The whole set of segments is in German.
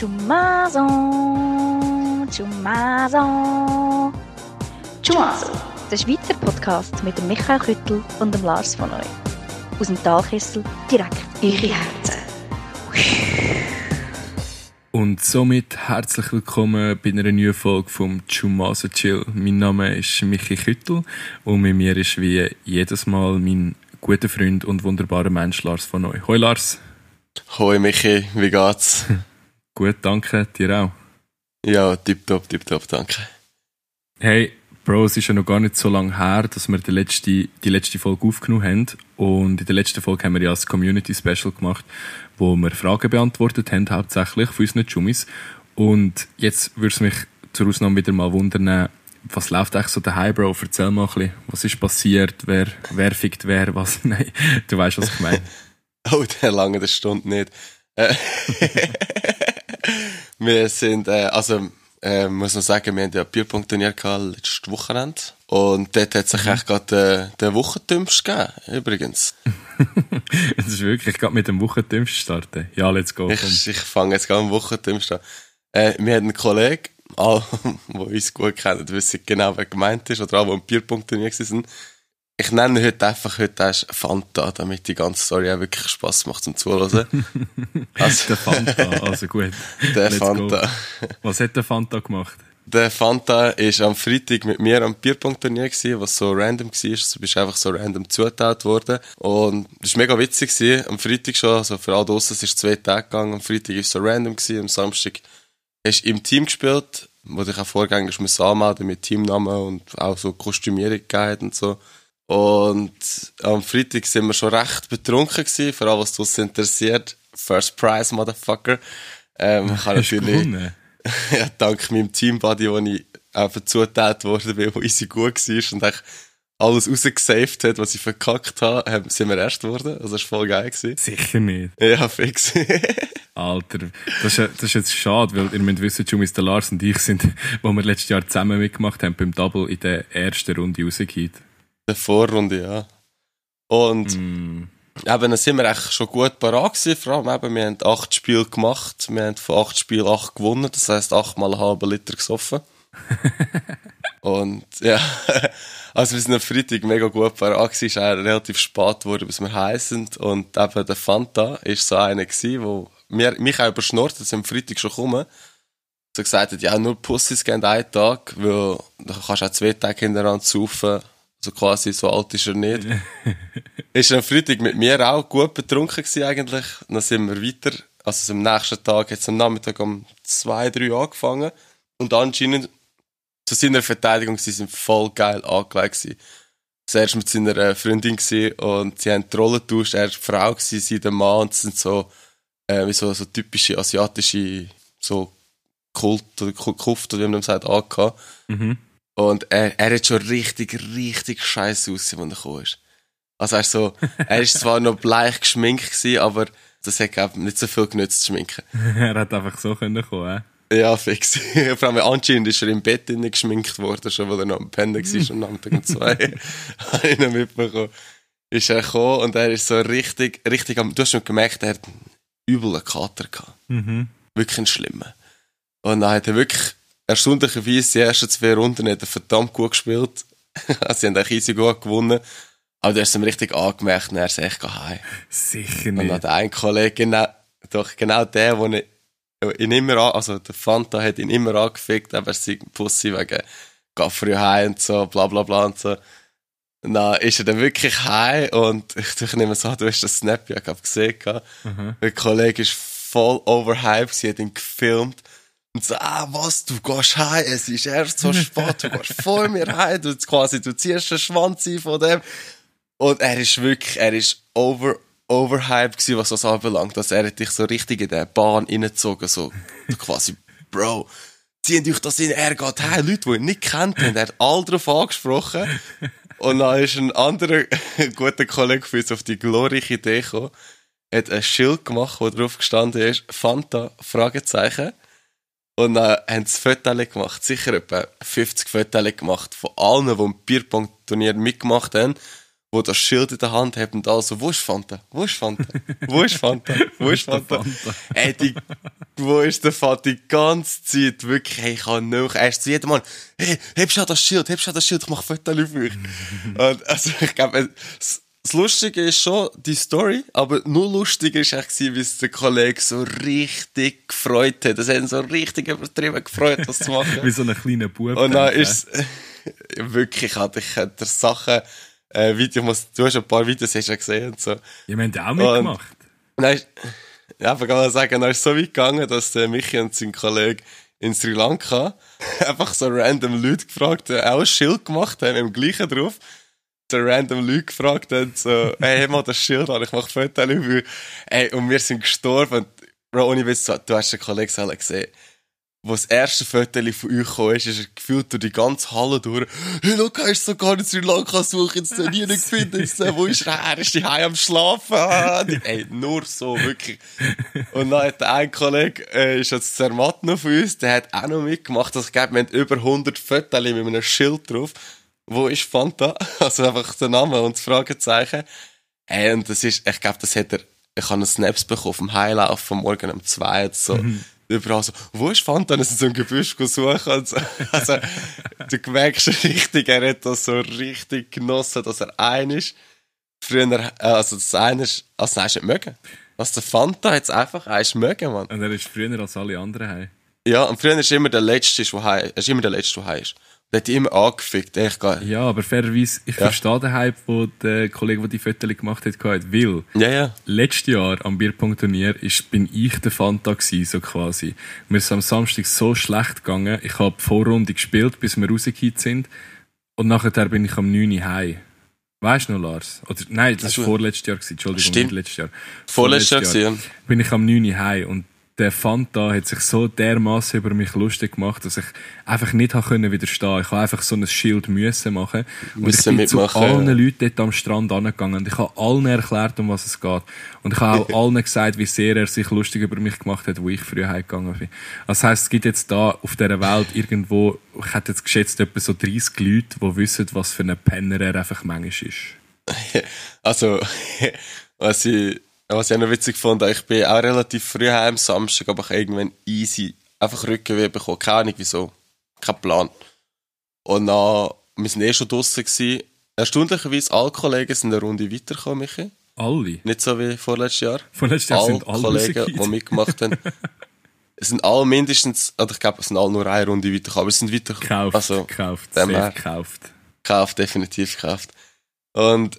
Chumazo, Chumazo, Chumazo. Der Schweizer Podcast mit dem Michael Küttel und dem Lars von Neu. Aus dem Talkessel direkt in Ihre Herzen. Und somit herzlich willkommen bei einer neuen Folge vom Chumaso Chill. Mein Name ist Michi Küttel und mit mir ist wie jedes Mal mein guter Freund und wunderbarer Mensch Lars von Neu. Hoi Lars. Hoi Michi, wie geht's? Gut, danke. Dir auch? Ja, tipptopp, tipptopp, danke. Hey, Bro, es ist ja noch gar nicht so lange her, dass wir die letzte, die letzte Folge aufgenommen haben. Und in der letzten Folge haben wir ja das Community Special gemacht, wo wir Fragen beantwortet haben, hauptsächlich von unseren Jummis. Und jetzt würde es mich zur Ausnahme wieder mal wundern, was läuft eigentlich so daheim, Bro? Erzähl mal ein bisschen, was ist passiert, wer, wer fickt wer, was, nein, du weißt, was ich meine. oh, der lange der Stunde nicht. Wir sind, äh, also, äh, muss man sagen, wir haben ja Bierpunkt-Turnier gehabt letztes Wochenende. Und dort hat sich echt gerade äh, der Wochentümst gegeben, übrigens. das ist wirklich gerade mit dem Wochentümst starten. Ja, let's go. Ich, ich fange jetzt gerade am Wochentümst an. Äh, wir haben einen Kollegen, alle, die uns gut kennen, wissen genau, wer gemeint ist, oder alle, die im Bierpunkt-Turnier sind. Ich nenne heute einfach heute erst Fanta, damit die ganze Story auch wirklich Spass macht zum Zuhören. Also, der Fanta, also gut. Der Let's Fanta. Go. Was hat der Fanta gemacht? Der Fanta ist am Freitag mit mir am Bierpunkt-Turnier gewesen, was so random war. Du bist einfach so random zugeteilt worden. Und das war mega witzig gewesen. Am Freitag schon, also für alle draussen, es ist zwei Tage gegangen. Am Freitag war es so random gewesen. Am Samstag hast du im Team gespielt, wo dich auch vorgängig anmelden mit Teamnamen und auch so Kostümierung gegeben und so. Und am Freitag sind wir schon recht betrunken gewesen, vor allem was uns interessiert. First Prize, Motherfucker. Ähm, ich habe natürlich, ja, dank meinem Teambuddy, wo ich einfach zugeteilt worden bin, wo easy gut war und echt alles rausgesaved hat, was ich verkackt habe, sind wir erst geworden. Also das war voll geil. Gewesen. Sicher nicht. Ja, fix. Alter, das ist, das ist jetzt schade, weil ihr müsst wissen, Jumis, der Lars und ich sind, wo wir letztes Jahr zusammen mitgemacht haben, beim Double in der ersten Runde rausgeht der Vorrunde, ja. Und mm. eben, dann sind wir echt schon gut parat gewesen, vor allem eben, wir haben acht Spiele gemacht, wir haben von acht Spielen acht gewonnen, das heisst achtmal einen halben Liter gesoffen. und ja, also wir sind am Freitag mega gut parat gewesen, ist auch relativ spät geworden, bis wir sind und eben der Fanta ist so einer gewesen, wo mir, mich auch überschnurrt, dass ich am Freitag schon komme so gesagt hat, ja, nur Pussys gehen einen Tag, weil da kannst du auch zwei Tage hintereinander saufen also quasi so alt ist er nicht. ist am Freitag mit mir auch gut betrunken gewesen eigentlich. Dann sind wir weiter. Also am nächsten Tag hat es am Nachmittag um zwei, drei angefangen. Und anscheinend zu seiner Verteidigung, sie sind voll geil angelegt gewesen. Zuerst mit seiner äh, Freundin gewesen und sie haben die Rolle getauscht. Er war die Frau gewesen, sie der Mann. Und das sind so, äh, wie so, so typische asiatische, so Kult oder Kuft, oder wie man sagt, angehabt. Mhm. Und er, er hat schon richtig, richtig scheiße ausgesehen, als er gekommen ist. Also er ist so, er ist zwar noch bleich geschminkt gewesen, aber das hat glaub, nicht so viel genützt zu schminken. er hat einfach so können kommen, äh? Ja, fix. Vor allem anscheinend ist er im Bett geschminkt worden, schon weil er noch am Pennen war, am Nachmittag um zwei. Habe ich noch mitbekommen. Ist er gekommen und er ist so richtig, richtig am, du hast schon gemerkt, er hat einen üblen Kater gehabt. Mhm. Wirklich einen schlimmen. Und dann hat er wirklich erstaunlicherweise die ersten zwei Runden hat er verdammt gut gespielt. sie haben eigentlich easy gut gewonnen. Aber du hast ihm richtig angemerkt, er ist echt heim. Sicher nicht. Und dann hat ein Kollege, genau, doch genau der, der ihn immer an, also der Fanta hat ihn immer angefickt, aber sie Pussy wegen Gaffrey heim und so, bla bla bla und so. Dann ist er dann wirklich heim und ich, ich nehme so, du hast das Snap ja gesehen. Mhm. Der Kollege ist voll overhyped, sie hat ihn gefilmt und so, ah, was, du gehst heim, es ist erst so spät, du gehst vor mir heim, du quasi, du ziehst den Schwanz ein von dem. Und er ist wirklich, er ist over, overhyped gewesen, was das anbelangt. Also er dich so richtig in der Bahn reingezogen, so, quasi, Bro, ziehen euch das in, er geht heim, Leute, die ihn nicht kennt, haben, er hat all drauf angesprochen. Und dann ist ein anderer guter Kollege für uns auf die glorreiche Idee gekommen, hat ein Schild gemacht, wo drauf gestanden ist, Fanta, Fragezeichen. Und dann haben sie Fotos gemacht, sicher etwa 50 Fotos gemacht von allen, die im Bierpong-Turnier mitgemacht haben. wo das Schild in der Hand hat und also, wo ist Fanta? Wo ist Fanta? Wo ist Fanta? Wo ist Fanta? Ey, die, wo ist der Fanta? Die ganze Zeit, wirklich, hey, ich kann nicht mehr, erst zu jedem Mann, hey, heb schon das Schild, heb schon das Schild, ich mach Fotos für euch. und, also, ich glaube, das Lustige ist schon die Story, aber nur lustiger ist eigentlich, wie es der Kollege so richtig gefreut hat. Das hat ihn so richtig übertrieben gefreut, das zu machen. wie so ein kleiner Bub. Und dann ist wirklich, hatte ich der Sachen, äh, Video, muss, du hast ein paar Videos hast ja gesehen und so. Ja, wir haben auch mitgemacht. Und dann ist, ja, aber kann man sagen, dann ist es so weit gegangen, dass der Michi und sein Kollege in Sri Lanka einfach so random Leute gefragt haben, auch ein Schild gemacht haben, dem gleichen drauf. So random Leute gefragt haben, so, hey, mal das Schild an, ich mach Fotos über. Ey, und wir sind gestorben. Und, Bro, ohne Witz, du hast den Kollegen gesehen wo das erste Foto von euch kam, ist, ist er gefühlt durch die ganze Halle durch. Hey, schau, er ist sogar in Sri Lanka suchen, jetzt den nie nicht gefunden. Wo ist er? Er ist daheim am Schlafen. Ey, nur so, wirklich. Und dann hat ein Kollege, äh, ist jetzt Zermatt noch von uns, der hat auch noch mitgemacht. Also, ich glaube, wir haben über 100 Fotos mit einem Schild drauf. Wo ist Fanta? Also einfach der Name und das Fragezeichen. Hey, und das ist, ich glaube, das hat er, ich habe einen Snaps bekommen vom Heilauf vom Morgen um zwei, so. Mhm überall so, wo ist Fanta? Sind so ein Gebüsch suchen. Und so. Also, du merkst richtig, er hat das so richtig genossen, dass er ein ist. Früher, äh, also das eine ist, also hast du nicht mögen. Was der Fanta es einfach eins mögen, Mann. Und er ist früher als alle anderen heim. Ja, und früher ist immer der Letzte, der heim, er ist immer der Letzte, der heim ist. Der hat immer angefickt, echt geil. Ja, aber fairerweise, ich ja. verstehe den Hype, wo der Kollege, der die Fotos gemacht hat, gehabt, weil, ja, ja. letztes Jahr am Bierpunkt-Turnier bin ich der Fanta gewesen, so quasi. Mir ist am Samstag so schlecht gegangen, ich habe die Vorrunde gespielt, bis wir rausgekommen sind, und nachher bin ich am 9. Uhr heim. Weißt du noch, Lars? Oder, nein, das war vorletztes Jahr, gewesen. Entschuldigung, Stimmt. nicht letztes Jahr. Vorletztes Jahr, Jahr. Bin ich am 9. Uhr heim, und der Fanta hat sich so dermaßen über mich lustig gemacht, dass ich einfach nicht habe können widerstehen. Ich habe einfach so ein Schild müssen machen. Und ich bin mitmachen. zu allen Leuten dort am Strand angegangen und ich habe allen erklärt, um was es geht. Und ich habe auch allen gesagt, wie sehr er sich lustig über mich gemacht hat, wo ich früher heimgegangen bin. Das heisst, es gibt jetzt da auf dieser Welt irgendwo, ich hätte jetzt geschätzt, etwa so 30 Leute, die wissen, was für ein Penner er einfach manchmal ist. Also, was ich was ich auch noch witzig fand, ich bin auch relativ früh heim am Samstag, aber ich irgendwann easy einfach Rückenweh bekommen. Keine Ahnung wieso. Kein Plan. Und dann, wir sind eh schon draussen gewesen. Erstaunlicherweise, alle Kollegen sind eine Runde weitergekommen, Michi. Alle? Nicht so wie vorletztes Jahr. Vorletztes Jahr alle sind alle Kollegen, die mitgemacht haben. es sind alle mindestens, oder ich glaube, es sind alle nur eine Runde weitergekommen, aber es sind weitergekommen. Gekauft, also, gekauft, safe gekauft. Gekauft, definitiv gekauft. Und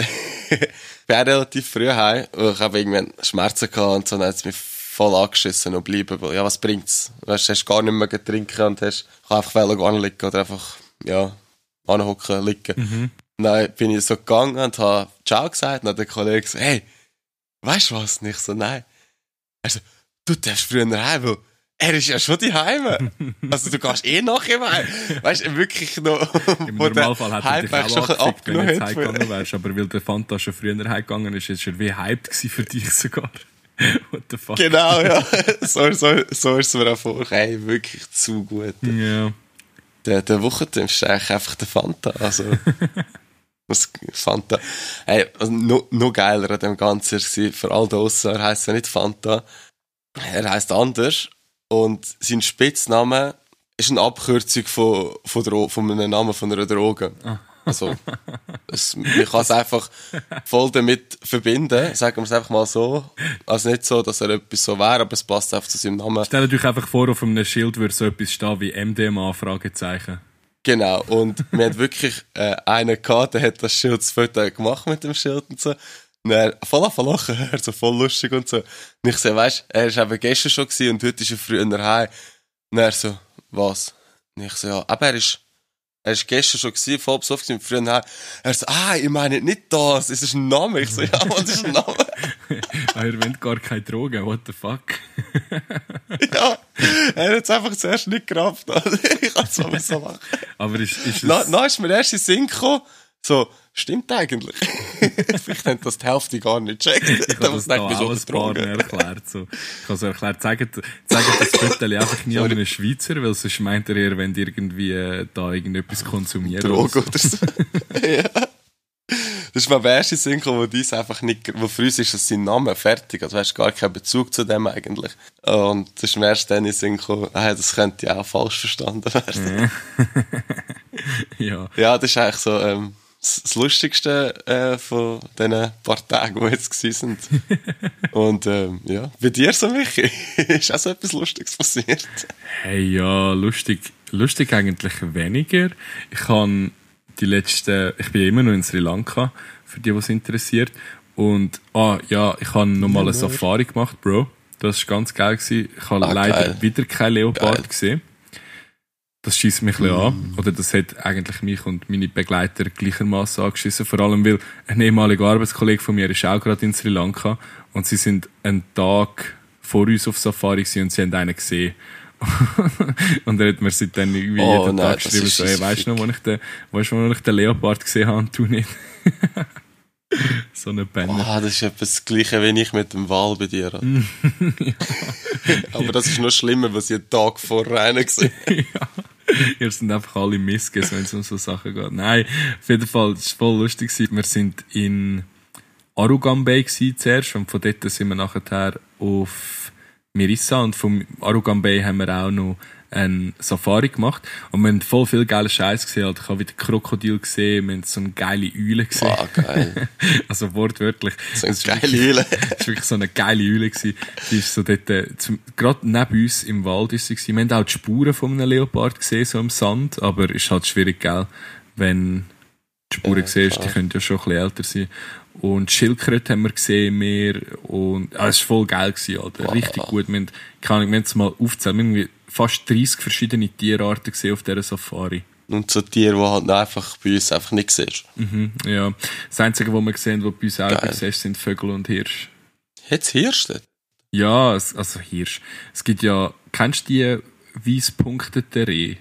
bin relativ früh heim, weil ich habe irgendwann Schmerzen gehabt und so, dann hat es mich voll angeschissen und bleiben, weil, ja, was bringt's? Weißt, du hast gar nicht mehr getrinken und hast, ich einfach anliegen oder einfach, ja, anhocken, liegen. Mhm. dann bin ich so gegangen und habe Ciao gesagt und dann hat der Kollege gesagt, hey, weißt du was? Nicht so, nein. Also, du darfst früher heim, weil er ist ja schon die Heime. Also du gehst eh nach ihm heim. Weißt du, wirklich noch. Im Normalfall hat er dich auch abgefickt, wenn du jetzt heimgegangen wärst. Aber weil der Fanta schon früher heimgegangen ist, ist er wie hyped für dich sogar. What the fuck? Genau, ja. So, so, so ist es mir auch vor. Hey, wirklich zu gut. Ja. Der, der Wochenende ist eigentlich einfach der Fanta. Also. Fanta. Hey, also noch, noch geiler an dem Ganzen war, für all draussen, er heisst ja nicht Fanta. Er heisst anders. Und sein Spitzname ist eine Abkürzung von, von, von einem Namen von einer Droge. Ah. Also, es, man kann es einfach voll damit verbinden, sagen wir es einfach mal so. Also nicht so, dass er etwas so wäre, aber es passt einfach zu seinem Namen. Stellt euch einfach vor, auf einem Schild würde so etwas stehen wie MDMA, Fragezeichen. Genau, und wir hatten wirklich äh, einen gehabt, der hat das Schild das Foto gemacht mit dem Schild und so. Und er voll auf lachen, er so voll lustig und so. Und ich so, weißt, er ist eben gestern schon gewesen und heute ist er früher heim. Und er so, was? Und ich so, ja, aber er ist, er ist gestern schon gewesen, voll besoffen gewesen, früher heim. Er so, ah, ich meine nicht das, es ist ein Name. Ich so, ja, was ist ein Name? er will gar keine Drogen, what the fuck? ja, er hat es einfach zuerst nicht gerafft. ich kann so so lachen. Aber ist, ist es... Dann ist mir erst in den Sinn gekommen, so, stimmt eigentlich. Vielleicht haben das die Hälfte gar nicht gecheckt. Ich habe das so ein paar erklärt. So. Ich habe so erklärt, zeigt, zeigt das Viertel einfach nie an einen Schweizer, weil sonst meint er eher, wenn die irgendwie äh, da irgendetwas konsumieren. Droge oder so. ja. Das ist mein erste Synchro, wo dies einfach nicht, wo für uns ist das sein Name fertig. Also, hast gar keinen Bezug zu dem eigentlich. Und das ist mir erst dann in Synchro, ah, das könnte ja auch falsch verstanden werden. ja. Ja, das ist eigentlich so, ähm, das Lustigste äh, von diesen paar Tagen, die jetzt sind. Und ähm, ja, bei dir so, Michi, ist auch so etwas Lustiges passiert? Hey, ja, lustig, lustig eigentlich weniger. Ich kann die letzten, ich bin immer noch in Sri Lanka, für die, was interessiert. Und, ah, ja, ich habe nochmal eine Safari gemacht, Bro. Das war ganz geil. Gewesen. Ich habe Ah, leider geil. wieder kein Leopard Geil. gesehen. Das schießt mich ein bisschen an. Oder das hat eigentlich mich und meine Begleiter gleichermaßen angeschissen. Vor allem, weil ein ehemaliger Arbeitskollege von mir ist auch gerade in Sri Lanka. Und sie sind einen Tag vor uns auf Safari gewesen und sie haben einen gesehen. und er hat mir seitdem irgendwie Oh, jeden nein, Tag geschrieben, so, hey, weißt du noch, wo ich den, weißt du, wo ich den Leopard gesehen habe und du nicht? so eine Penner. Ah, das ist etwas das Gleiche, wie ich mit dem Wal bei dir habe. Aber das ist noch schlimmer, was ich einen Tag vorher einen gesehen ja. Ihr sind einfach alle Missges, wenn es um so Sachen geht. Nein, auf jeden Fall, es war voll lustig. Wir sind in Arugam Bay zuerst und von dort sind wir nachher auf Mirissa und vom Arugam Bay haben wir auch noch ein Safari gemacht und wir haben voll viel geile Scheiß gesehen. Halt, Ich habe wieder Krokodil gesehen, wir haben so eine geile Eule gesehen. Ah, geil. Also wortwörtlich. So eine geile Eule. Das war wirklich so eine geile Eule. gewesen. Die ist so dort, äh, zum, gerade neben uns im Wald ist sie gewesen. Wir haben auch die Spuren von einem Leopard gesehen, so im Sand, aber ist halt schwierig, gell, wenn die Spuren Ja, siehst, klar. die können ja schon ein bisschen älter sein. Und Schildkröte haben wir gesehen, mehr, und, ah, es war voll geil gewesen, Alter. Wow. Richtig gut. Wir haben, keine Ahnung, wir haben es mal aufgezählt, wir haben fast 30 verschiedene Tierarten gesehen auf dieser Safari. Und so Tiere, die halt einfach bei uns einfach nicht siehst. Mhm, ja. Das Einzige, was wir gesehen haben, was bei uns auch siehst, sind Vögel und Hirsch. Jetzt Hirsch dort? Ja, es, also Hirsch. Es gibt ja, kennst du die weißpunkteten Reh?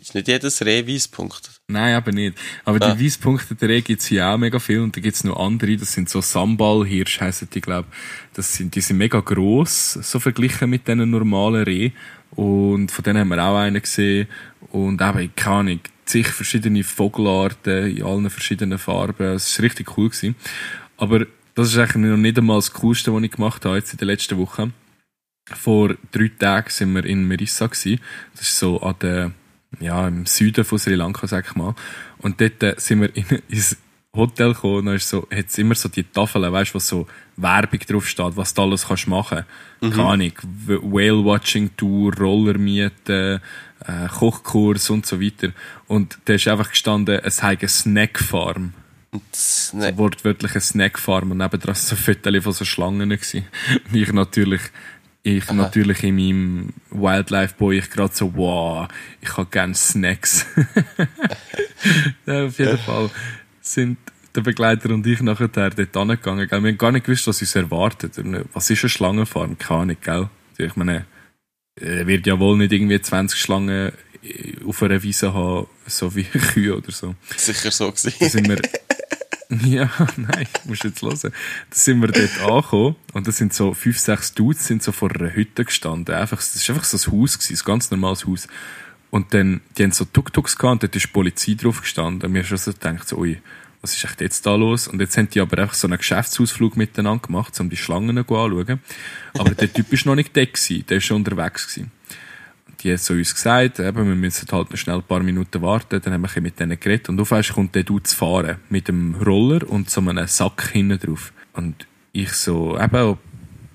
Ist nicht jedes Reh Weißpunkt. Nein, aber nicht. Aber Ah. die weißpunkteten Reh gibt's hier auch mega viel und da gibt's noch andere, das sind so Sambal-Hirsch heissen die, glaub. Das sind, die sind mega gross, so verglichen mit diesen normalen Reh. Und von denen haben wir auch einen gesehen. Und eben, keine Ahnung, zig verschiedene Vogelarten in allen verschiedenen Farben. Es war richtig cool. Gewesen. Aber das ist eigentlich noch nicht einmal das Coolste, was ich gemacht habe jetzt in den letzten Wochen. Vor drei Tagen sind wir in Merissa gewesen. Das ist so an der, ja, im Süden von Sri Lanka, sag ich mal. Und dort äh, sind wir in, ins Hotel gekommen dann ist so, hat's immer so die Tafeln, weißt du, wo so Werbung drauf steht, was du alles kannst machen. Keine Ahnung, Whale-Watching-Tour, Roller mieten, äh, Kochkurs und so weiter. Und da ist einfach gestanden, es sei eine Snackfarm. Das, So wortwörtlich eine Snackfarm und nebendran so Fotos von so Schlangen gewesen. Und ich natürlich, ich natürlich in meinem Wildlife Boy, ich gerade so, wow, ich habe gerne Snacks. ja, auf jeden Fall sind der Begleiter und ich nachher dort angegangen. Wir haben gar nicht gewusst, was uns erwartet. Was ist eine Schlangenfarm? Keine Ahnung, gell? Ich meine, er wird ja wohl nicht irgendwie 20 Schlangen äh, auf einer Wiese haben, so wie Kühe oder so. sicher so Da gewesen. sind wir, ja, nein, musst jetzt hören. Da sind wir dort angekommen und da sind so fünf, sechs Dudes sind so vor einer Hütte gestanden. Einfach, das ist einfach so ein Haus gewesen, ein ganz normales Haus. Und dann, die haben so Tuk-Tuks gehabt und dort ist die Polizei drauf gestanden. Und mir schon so gedacht, so, ui, was ist echt jetzt da los? Und jetzt haben die aber einfach so einen Geschäftsausflug miteinander gemacht, um die Schlangen anzuschauen. Aber der Typ ist noch nicht da der ist schon unterwegs gewesen die haben so uns gesagt, eben, wir müssen halt noch schnell ein paar Minuten warten, dann haben wir mit denen geredet und auf einmal kommt der Dude zu fahren, mit dem Roller und so einem Sack hinten drauf. Und ich so, eben,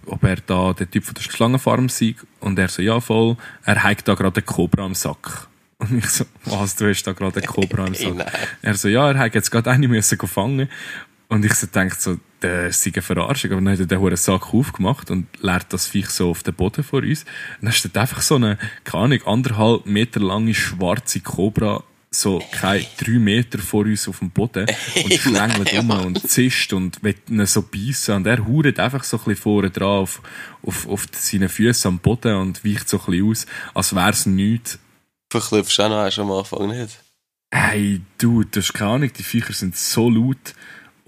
ob er da der Typ von der Schlangenfarm sei und er so, ja voll, er hat da gerade einen Cobra im Sack. Und ich so, was, du hast da gerade einen Cobra im Sack? Er so, ja, er hat jetzt gerade eine müssen fangen. Und ich so denke so, das ist eine Verarschung. Aber dann hat er den hohen Sack aufgemacht und leert das Viech so auf den Boden vor uns. Und dann steht einfach so eine, keine Ahnung, anderthalb Meter lange schwarze Cobra so keine drei Meter vor uns auf dem Boden und schlängelt um und zischt und will ihn so beißen und er huret einfach so ein bisschen vorne dran auf, auf, auf seinen Füßen am Boden und weicht so ein bisschen aus, als wär's nichts. Verklüpfst du auch noch am Anfang nicht. Hey, du, du hast keine Ahnung, die Viecher sind so laut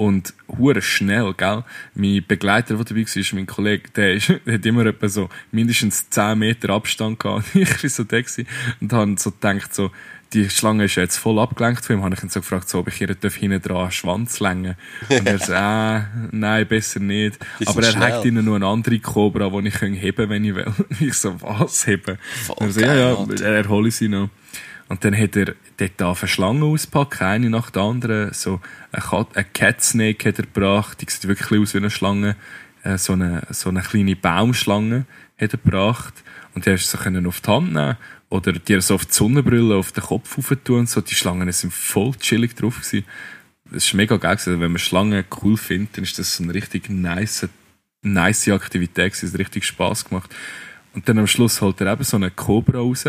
Und hure schnell, gell? Mein Begleiter, der dabei war, mein Kollege, der, ist, der hat immer etwa so mindestens 10 Meter Abstand gehabt. ich war so da und habe so gedacht, so, die Schlange ist jetzt voll abgelenkt von ihm, habe ich ihn so gefragt, so, ob ich ihr hinten dran einen Schwanz längen Und er so, äh, nein, besser nicht. Aber er hat ihnen nur eine andere Cobra, die ich heben kann, wenn ich will. ich so, was heben? Voll er so, ja, ja, er erhole sie noch. Und dann hat er dort eine Schlange ausgepackt, eine nach der anderen. So eine, eine Cat Snake hat er gebracht, die sieht wirklich aus wie eine Schlange. Äh, so eine, so eine kleine Baumschlange hat er gebracht. Und die hast du auf die Hand nehmen oder dir so auf die Sonnenbrille auf den Kopf tun so. Die Schlangen sind voll chillig drauf gewesen. Das ist mega geil. Wenn man Schlangen cool findet, dann ist das so eine richtig nice, nice Aktivität. Es hat richtig Spass gemacht. Und dann am Schluss holt er eben so eine Cobra raus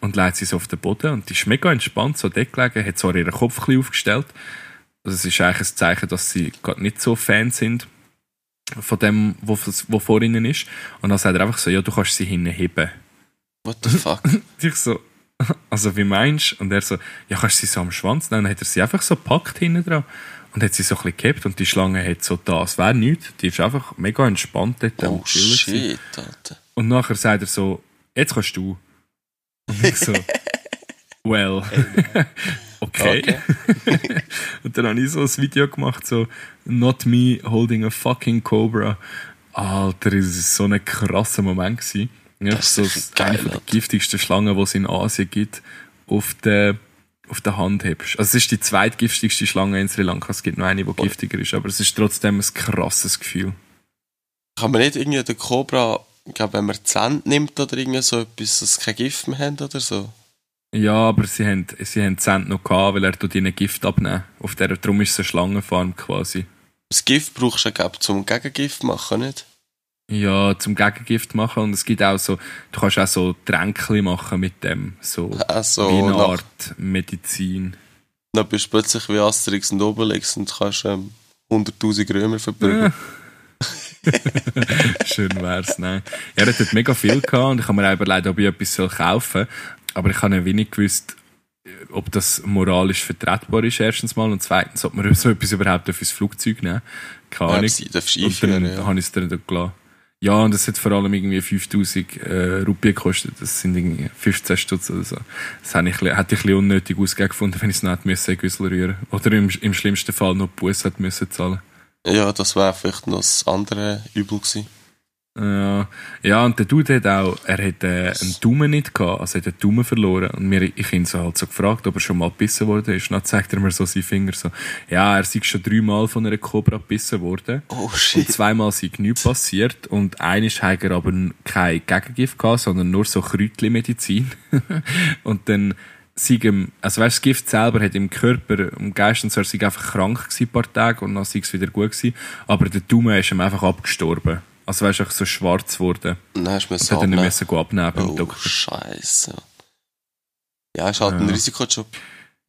und legt sie so auf den Boden und die ist mega entspannt, so dort gelegen, hat zwar ihren Kopf ein bisschen aufgestellt. Also es ist eigentlich ein Zeichen, dass sie gerade nicht so Fan sind von dem, was, vor ihnen ist. Und dann sagt er einfach so, ja, du kannst sie hinheben. What the fuck? ich so, also wie meinst du? Und er so, ja, kannst du sie so am Schwanz nehmen? Dann hat er sie einfach so gepackt hinten dran und hat sie so ein bisschen gehabt und die Schlange hat so das, wäre nichts. Die ist einfach mega entspannt dort oh, shit, Alter. Und nachher sagt er so, jetzt kannst du. Und ich so, well, okay. okay. und dann habe ich so ein Video gemacht, so, not me holding a fucking Cobra. Alter, das war so ein krasser Moment. Gewesen. Ja, das ist so eine der giftigsten Schlangen, die es in Asien gibt, auf der, auf der Hand hebst. Also es ist die zweitgiftigste Schlange in Sri Lanka. Es gibt noch eine, die giftiger ist, aber es ist trotzdem ein krasses Gefühl. Kann man nicht irgendwie den Cobra ich glaube, wenn man Zähne nimmt oder irgend so etwas, dass sie kein Gift mehr haben oder so. Ja, aber sie haben, sie haben Zähne noch gehabt, weil er tut ihnen Gift abnehmen. Auf der, darum ist es eine Schlangenfarm quasi. Das Gift brauchst du, glaube zum Gegengift machen, nicht? Ja, zum Gegengift machen. Und es gibt auch so, du kannst auch so Tränkchen machen mit dem. So, Ach so wie eine Art Medizin. Dann bist du plötzlich wie Asterix und Obelix und kannst ähm, 100.000 Römer verbringen. Ja. Schön wär's, nein. Ja, er hat mega viel gehabt und ich habe mir auch überlegt, ob ich etwas kaufen soll. Aber ich habe nicht wenig gewusst, ob das moralisch vertretbar ist, erstens mal. Und zweitens, ob man so etwas überhaupt auf ins Flugzeug nehmen Keine Ahnung. Ja, und dann ja. habe ich es dann gelassen. Ja, und es hat vor allem irgendwie 5000 äh, Rupien gekostet. Das sind irgendwie 15 Stutz oder so. Das hätte ich, hätte ich ein bisschen unnötig ausgegeben wenn ich es nicht müssen, Güssel rühren Oder im, im schlimmsten Fall noch Bus hätte müssen zahlen ja, das wäre vielleicht noch das andere Übel gewesen. Ja, ja, und der Dude hat auch, er hat äh, einen Daumen nicht gehabt, also er hat einen Daumen verloren. Und mir, ich ihn so halt so gefragt, ob er schon mal gebissen worden ist. Und dann zeigt er mir so seinen Finger so, ja, er sei schon dreimal von einer Cobra gebissen worden. Oh shit. Und zweimal sei nichts passiert. Und eines hat er aber kein Gegengift gehabt, sondern nur so Kräutli-Medizin. und dann ihm, also weißt, das Gift selber hat im Körper, im Geist und so, er sei einfach krank gewesen, ein paar Tage und dann sei es wieder gut gewesen. Aber der Daumen ist ihm einfach abgestorben. Also weißt du, so schwarz geworden. Nein, hast du müssen abnehmen. Dann müssen abnehmen beim oh, Doktor. Scheiße. Ja, ist halt ja. ein Risikojob.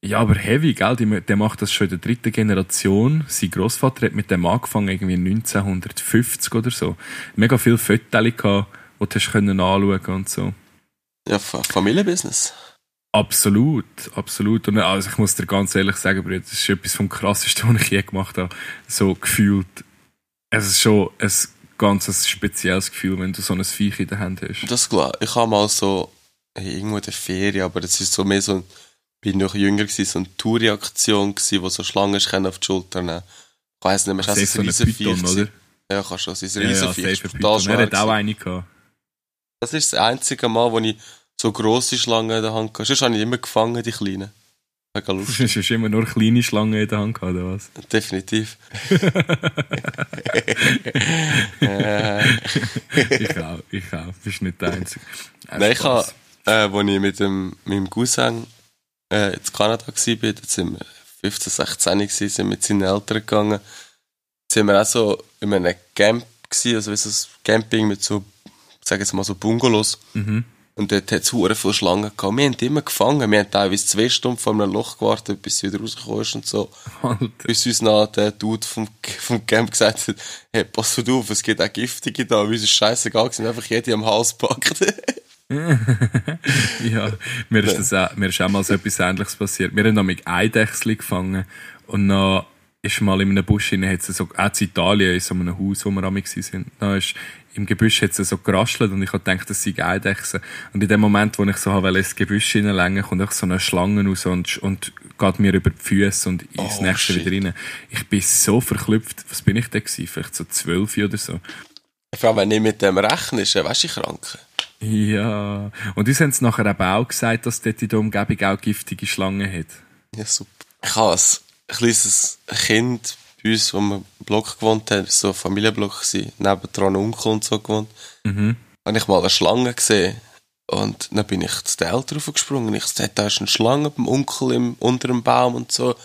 Ja, aber heavy, gell? Der macht das schon in der dritten Generation. Sein Großvater hat mit dem angefangen, irgendwie 1950 oder so. Mega viele Fotos gehabt, die du hast anschauen und so. Ja, Familienbusiness. Absolut, absolut. Und also ich muss dir ganz ehrlich sagen, Bruder, das ist etwas vom krassesten, was ich je gemacht habe. So gefühlt. Es ist schon ein ganz spezielles Gefühl, wenn du so ein Viech in der Hand hast. Das klar. Ich habe mal so, irgendwo in der Ferien, aber das ist so mehr so ein, bin noch jünger gewesen, so eine Touri-Aktion gewesen, wo so Schlangen auf die Schulter nehmen. Ich weiss nicht mehr, hast du so ein Riesenviech oder? Ja, kannst du, so ein Riesenviech. Ja, ja, er hat auch eine gehabt. Das ist das einzige Mal, wo ich so grosse Schlangen in der Hand gehabt. Sonst habe ich immer gefangen, die kleinen. Mega lustig. Du immer nur kleine Schlangen in der Hand gehabt, oder was? Definitiv. ich auch, ich auch. Du bist nicht der Einzige. Nein, ich habe, äh, als ich mit dem, mit dem Cousin äh, in Kanada war, da sind wir 15, 16 gewesen, sind mit seinen Eltern gegangen. sind wir auch so in einem Camp gewesen, also wie so ein Camping mit so, sagen wir mal so Bungalows. Mhm. Und dort hat es viele Schlangen gehabt. Wir haben immer gefangen. Wir haben teilweise zwei Stunden vor einem Loch gewartet, bis sie wieder rausgekommen ist und so. Alter. Bis uns nach der Dude vom, vom Camp gesagt hat, hey, pass auf, es gibt auch Giftige da. Uns ist scheißegal, sind einfach jede am Hals gepackt. ja, mir ist, das auch, mir ist auch mal so etwas Ähnliches passiert. Wir haben nämlich Eidechsel gefangen und dann ist mal in einem Busch hinein, hat es so, auch in Italien, in so einem Haus, wo wir am sind, da ist, im Gebüsch hat es so geraschelt und ich habe gedacht, das sei Eidechse. Und in dem Moment, wo ich so habe, ins Gebüsch hineinlängen, kommt auch so eine Schlange raus und, und geht mir über die Füße und ins Oh, nächste shit. wieder rein. Ich bin so verklüpft. Was bin ich da gewesen? Vielleicht so zwölf oder so. Vor allem, wenn nicht mit dem rechnest, weißt du, ich krank. Ja. Und uns haben sie nachher eben auch gesagt, dass dort in der Umgebung auch giftige Schlangen hat. Ja, super. Ich habe als kleines Kind bei uns, wo wir im Block gewohnt haben, so ein Familienblock gewesen, nebendran Onkel und so gewohnt, Mhm. habe ich mal eine Schlange gesehen. Und dann bin ich zu den Eltern raufgesprungen. Ich sagte, da ist eine Schlange beim Onkel im, unter dem Baum und so.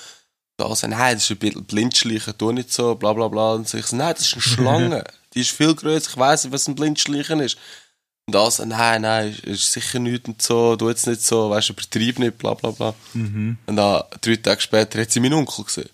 Da so, nein, das ist ein bisschen Blindschleichen, tu nicht so, bla bla bla. Und so, ich so, nein, das ist eine Schlange. Die ist viel größer, ich weiss nicht, was ein Blindschleichen ist. Und da so, nein, nein, ist, ist sicher nichts und so, tu jetzt nicht so, weißt du, übertreib nicht, bla bla bla. Und dann, drei Tage später, hat sie meinen Onkel gesehen.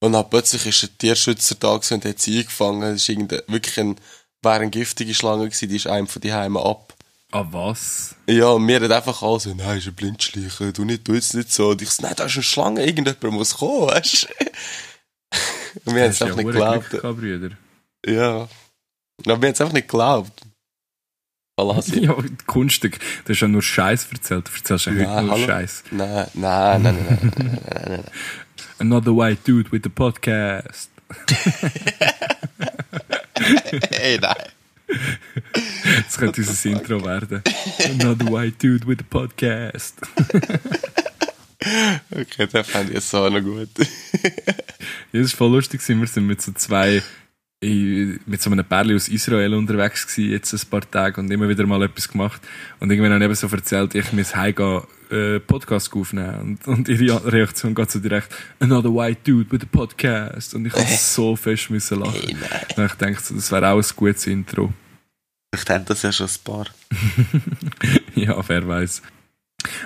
Und dann plötzlich ist ein Tierschützer da und hat sie eingefangen. Das ist irgendein, wirklich ein, wäre eine giftige Schlange gewesen, die ist einem von die Heime ab. Ah, was? Ja, und mir hat einfach alles so, nein, ist ein Blindschleichen, du nicht, tu jetzt nicht so. Und ich so, nein, da ist eine Schlange, irgendjemand muss kommen, weißt du? Und wir haben es Hast ja einfach nicht geglaubt. Glück gehabt, Brüder. Ja. Aber wir haben es einfach nicht geglaubt. Palazzi. Ja, Kunststück. Du hast ja nur Scheiß erzählt. Du erzählst ja heute Nein, nur hallo? Scheiß. Nein, nein, nein, nein, nein, nein, nein, nein, nein. Another white dude with a podcast. Ey, nein. Das könnte unser Intro werden. Another white dude with a podcast. Okay, den fand ich so noch gut. Ja, das war voll lustig. Wir sind mit so zwei, ich- mit so einem Pärchen aus Israel unterwegs gewesen, jetzt ein paar Tage und immer wieder mal etwas gemacht. Und irgendwann haben eben so erzählt, ich muss heimgehen, äh, Podcast aufnehmen. Und, und ihre Reaktion geht so direkt, another white dude with a podcast. Und ich musste so fest müssen lachen. Ey, nein. Und ich dachte, das wäre auch ein gutes Intro. Ich haben das ja schon ein paar. ja, wer weiß.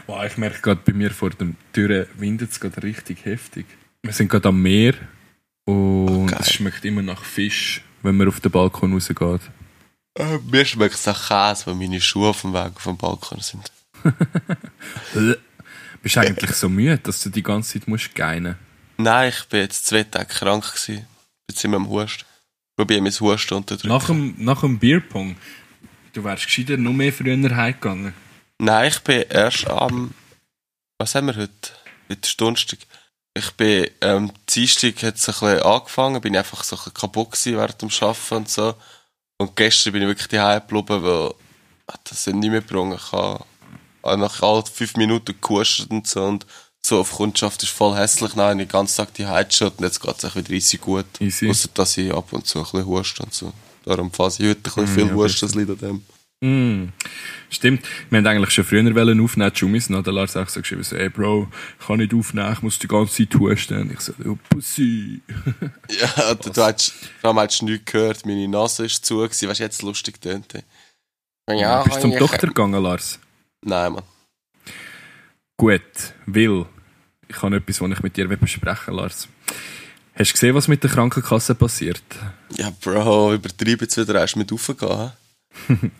Wow, ich merke gerade bei mir vor der Tür windet es gerade richtig heftig. Wir sind gerade am Meer und geil. es schmeckt immer nach Fisch, wenn man auf den Balkon rausgeht. Äh, mir schmeckt es nach Käse, weil meine Schuhe auf dem Weg vom Balkon sind. Bist du eigentlich so müde, dass du die ganze Zeit musst geinen? Nein, ich bin jetzt zwei Tage krank gewesen. Bin immer am Husten. Probiere mein Husten unterdrücken. Nach dem, nach dem Bierpong, du wärst gescheiter noch mehr früher heimgegangen. Nein, ich bin erst am. Was haben wir heute? Heute ist Donnerstag. Ich bin, ähm, Dienstag hat es ein bisschen angefangen, bin ich einfach so ein bisschen kaputt gewesen während dem Arbeiten und so. Und gestern bin ich wirklich daheim geblieben, weil ah, das sind nicht mehr gebrungen. Ich habe nach all fünf Minuten gehustet und so und so auf Kundschaft ist voll hässlich. Nein, den ganzen Tag die Heizschutz und jetzt geht es wieder easy gut. Easy. Außer dass ich ab und zu ein bisschen huste und so. Darum fasse ich heute ein bisschen Mm, viel ja, Husten, das liegt an dem. Mm. Stimmt, wir haben eigentlich schon früher wollen aufnehmen, Jumis, und der Lars hat so geschrieben, so, ey Bro, ich kann nicht aufnehmen, ich muss die ganze Zeit husten. Und ich so, oh Pussy. Ja, du, du hast, vor allem hast du nichts gehört, meine Nase ist zu gewesen, weißt du, jetzt lustig tönt. Ja, Bist du zum Doktor gegangen, Lars? Nein, Mann. Gut, will. Ich habe etwas, was ich mit dir besprechen will, Lars. Hast du gesehen, was mit der Krankenkasse passiert? Ja, Bro, übertreib jetzt wieder, hast du mit raufgehen.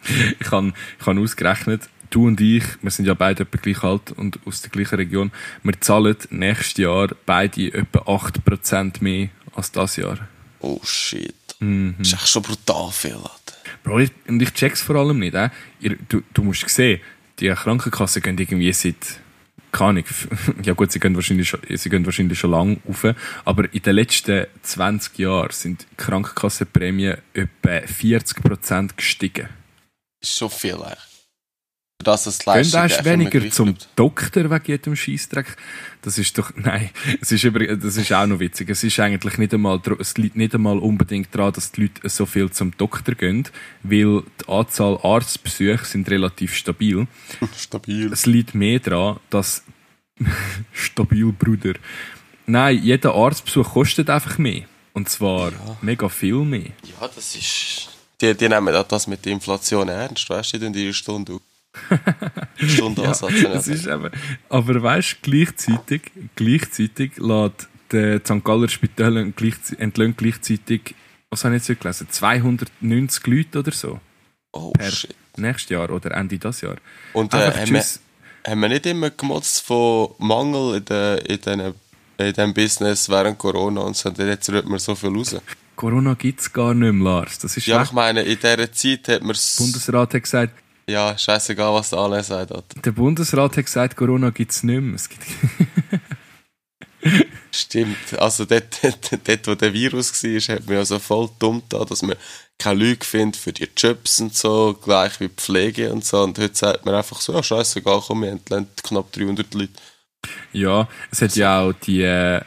Ich habe, ich habe ausgerechnet, du und ich, wir sind ja beide etwa gleich alt und aus der gleichen Region, wir zahlen nächstes Jahr beide etwa 8% mehr als das Jahr. Oh shit. Mhm. Das ist echt schon brutal viel, Alter. Bro, ich, und ich check's vor allem nicht. Äh? Du, du musst sehen, die Krankenkassen gehen irgendwie seit, keine Ahnung, ja gut, sie gehen wahrscheinlich schon, sie gehen wahrscheinlich schon lang auf, aber in den letzten 20 Jahren sind Krankenkassenprämien etwa 40% gestiegen. Schon viel, eigentlich. Dass Gehen Leistung einfach immer weniger zum bleibt. Doktor wegen jedem Scheissdreck. Das ist doch, nein, es ist, über, das ist auch noch witzig. Es ist eigentlich nicht einmal, es liegt nicht einmal unbedingt daran, dass die Leute so viel zum Doktor gehen, weil die Anzahl Arztbesuche sind relativ stabil. Stabil. Es liegt mehr daran, dass, stabil, Bruder. Nein, jeder Arztbesuch kostet einfach mehr. Und zwar mega viel mehr. Ja, das ist... Die, die nehmen das mit der Inflation ernst, weißt du, die tun ihre Stunde. Stundenansatz. Ja, das ist eben, aber weißt du, gleichzeitig, gleichzeitig lässt der St. Galler Spital gleichzeitig, entlöhnt gleichzeitig, was habe ich jetzt gelesen, 290 Leute oder so. oh Per shit. nächstes Jahr oder Ende dieses Jahr. Und äh, haben, wir, haben wir nicht immer gemotzt von Mangel in den, in den in diesem Business während Corona und so, jetzt rührt man so viel raus. Corona gibt's gar nicht mehr, Lars. Das ist Ja, weg. ich meine, in dieser Zeit hat man Der Bundesrat hat gesagt, Ja, scheißegal, was der alle sagt. Der Bundesrat hat gesagt, Corona gibt's nicht mehr. Es gibt Stimmt. Also dort, dort, dort, wo der Virus war, hat man ja so voll dumm da, dass man keine Leute findet für die Jobs und so, gleich wie Pflege und so. Und heute sagt man einfach so, ja, scheißegal, komm, wir haben knapp 300 Leute. Ja, es hat ja auch die äh,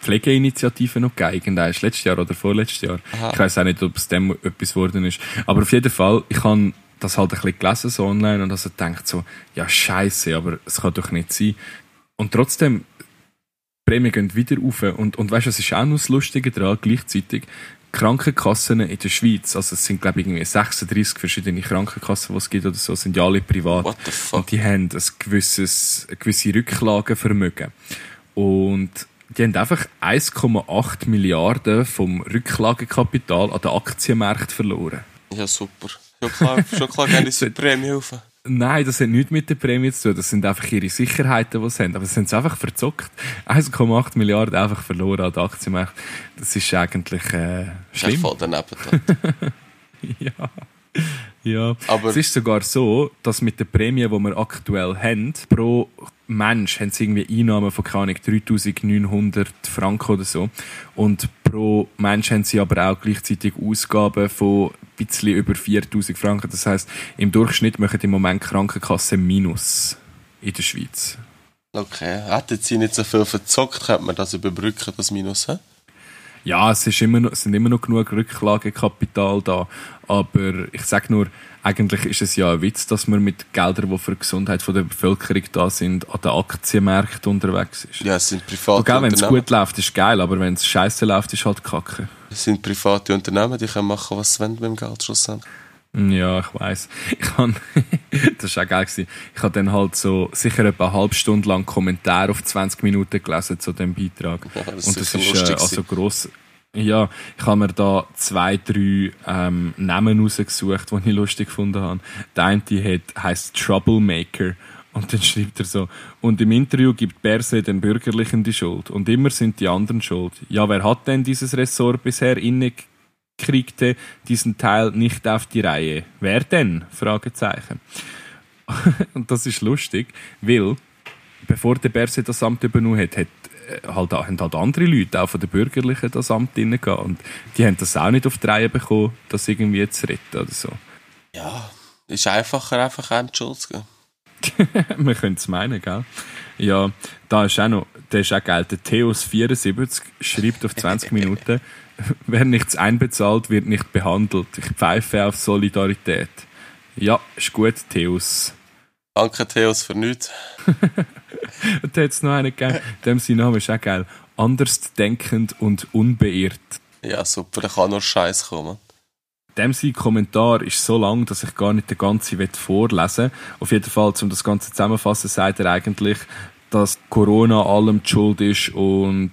Pflegeinitiative noch gegeben, letztes Jahr oder vorletztes Jahr. Aha. Ich weiß auch nicht, ob es dem etwas geworden ist. Aber auf jeden Fall, ich habe das halt ein bisschen gelesen so online und also gedacht so, ja scheiße, aber es kann doch nicht sein. Und trotzdem, die Prämien gehen wieder rauf. Und, und weißt du, es ist auch noch das Lustige daran, gleichzeitig, Krankenkassen in der Schweiz, also es sind glaube ich irgendwie 36 verschiedene Krankenkassen, die es gibt oder so, sind ja alle privat. Und die haben ein gewisses, eine gewisse Rücklagenvermögen. Und die haben einfach 1,8 Milliarden vom Rücklagekapital an den Aktienmärkten verloren. Ja, super. Schon klar, schon klar gerne diese Prämie rauf. Nein, das hat nichts mit der Prämie zu tun. Das sind einfach ihre Sicherheiten, die sie haben. Aber sie haben es einfach verzockt. 1,8 Milliarden einfach verloren an den Aktienmärkten. Das ist eigentlich äh, Ist echt schlimm. voll daneben da. Ja. Ja. Aber- es ist sogar so, dass mit der Prämie, die wir aktuell haben, pro Mensch haben sie irgendwie Einnahmen von, keine Ahnung, 3900 Franken oder so. Und pro Mensch haben sie aber auch gleichzeitig Ausgaben von ein bisschen über 4000 Franken. Das heißt, im Durchschnitt machen im Moment Krankenkassen Minus in der Schweiz. Okay. Hätten sie nicht so viel verzockt, könnte man das überbrücken, das Minus, hä? Ja, es, ist immer noch, es sind immer noch genug Rücklagekapital da. Aber ich sage nur, eigentlich ist es ja ein Witz, dass man mit Geldern, die für die Gesundheit von der Bevölkerung da sind, an den Aktienmärkten unterwegs ist. Ja, es sind private Und wenn es gut läuft, ist geil, aber wenn es scheiße läuft, ist halt kacke. Es sind private Unternehmen, die können machen, was sie wollen mit dem Geld schlussendlich. Ja, ich weiß. Ich han, das war auch geil. Gewesen. Ich habe dann halt so sicher etwa eine halbe Stunde lang Kommentare auf 20 Minuten gelesen zu dem Beitrag. Ja, das Und das ist äh, also gross. Ja, ich habe mir da zwei, drei ähm, Namen rausgesucht, die ich lustig gefunden habe. Der eine hat, heisst Troublemaker. Und dann schreibt er so, und im Interview gibt Berse den Bürgerlichen die Schuld. Und immer sind die anderen schuld. Ja, wer hat denn dieses Ressort bisher inne kriegte diesen Teil nicht auf die Reihe. Wer denn? Fragezeichen. Und das ist lustig, weil bevor der Berse das Amt übernommen hat, hat äh, halt, haben halt andere Leute, auch von den Bürgerlichen, das Amt gehabt. Und die haben das auch nicht auf die Reihe bekommen, das irgendwie zu retten oder so. Ja, ist einfacher, einfach Schuld zu geben. Man könnte es meinen, gell? Ja, da ist auch noch, der ist auch geil. Der Theos74 schreibt auf 20 Minuten, wer nichts einbezahlt, wird nicht behandelt. Ich pfeife auf Solidarität. Ja, ist gut, Theos. Danke, Theos, für nichts. Und da hat es noch einen gegeben, dem sein Name ist auch geil. Andersdenkend und unbeirrt. Ja, super, da kann nur Scheiß kommen. Dem sein Kommentar ist so lang, dass ich gar nicht den ganzen will vorlesen Auf jeden Fall, um das Ganze zusammenzufassen, sagt er eigentlich, dass Corona allem die Schuld ist und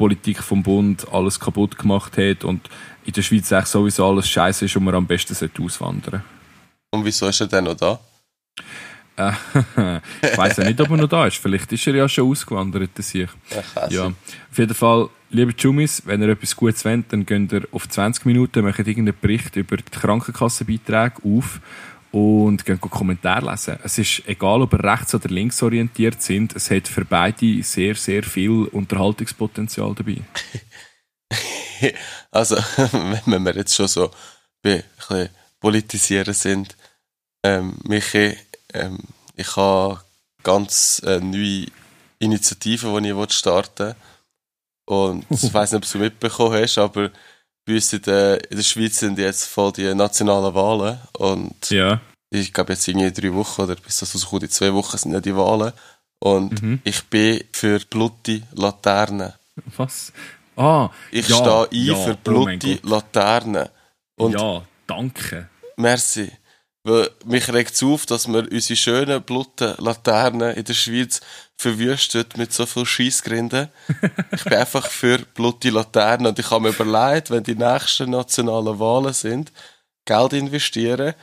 Politik vom Bund alles kaputt gemacht hat und in der Schweiz eigentlich sowieso alles scheiße ist und man am besten sollte auswandern Und wieso ist er denn noch da? äh, Ich weiß ja nicht, ob er noch da ist. Vielleicht ist er ja schon ausgewandert, der sich. Ich Ja, auf jeden Fall, liebe Jumis, wenn ihr etwas Gutes wollt, dann geht ihr auf 20 Minuten, macht irgendeinen Bericht über die Krankenkassenbeiträge auf und geht Kommentare lesen. Es ist egal, ob ihr rechts- oder links orientiert sind, es hat für beide sehr, sehr viel Unterhaltungspotenzial dabei. Also, wenn wir jetzt schon so ein bisschen politisieren sind, ähm, Michi, ähm, ich habe ganz äh, neue Initiativen, die ich starten will. Und ich weiß nicht, ob du es mitbekommen hast, aber bei uns in der, in der Schweiz sind jetzt voll die nationalen Wahlen. Und Ja. ich glaube jetzt irgendwie drei Wochen oder bis das rauskommt, in zwei Wochen sind ja die Wahlen. Und Mhm. ich bin für blutige Laternen. Was? Ah, Ich ja, stehe ein ja, für oh blutige Gott. Laternen. Und ja, danke. merci. Weil mich regt es auf, dass wir unsere schönen, blutigen Laternen in der Schweiz verwüstet mit so viel Scheissgrinden. ich bin einfach für blutige Laternen und ich habe mir überlegt, wenn die nächsten nationalen Wahlen sind, Geld investieren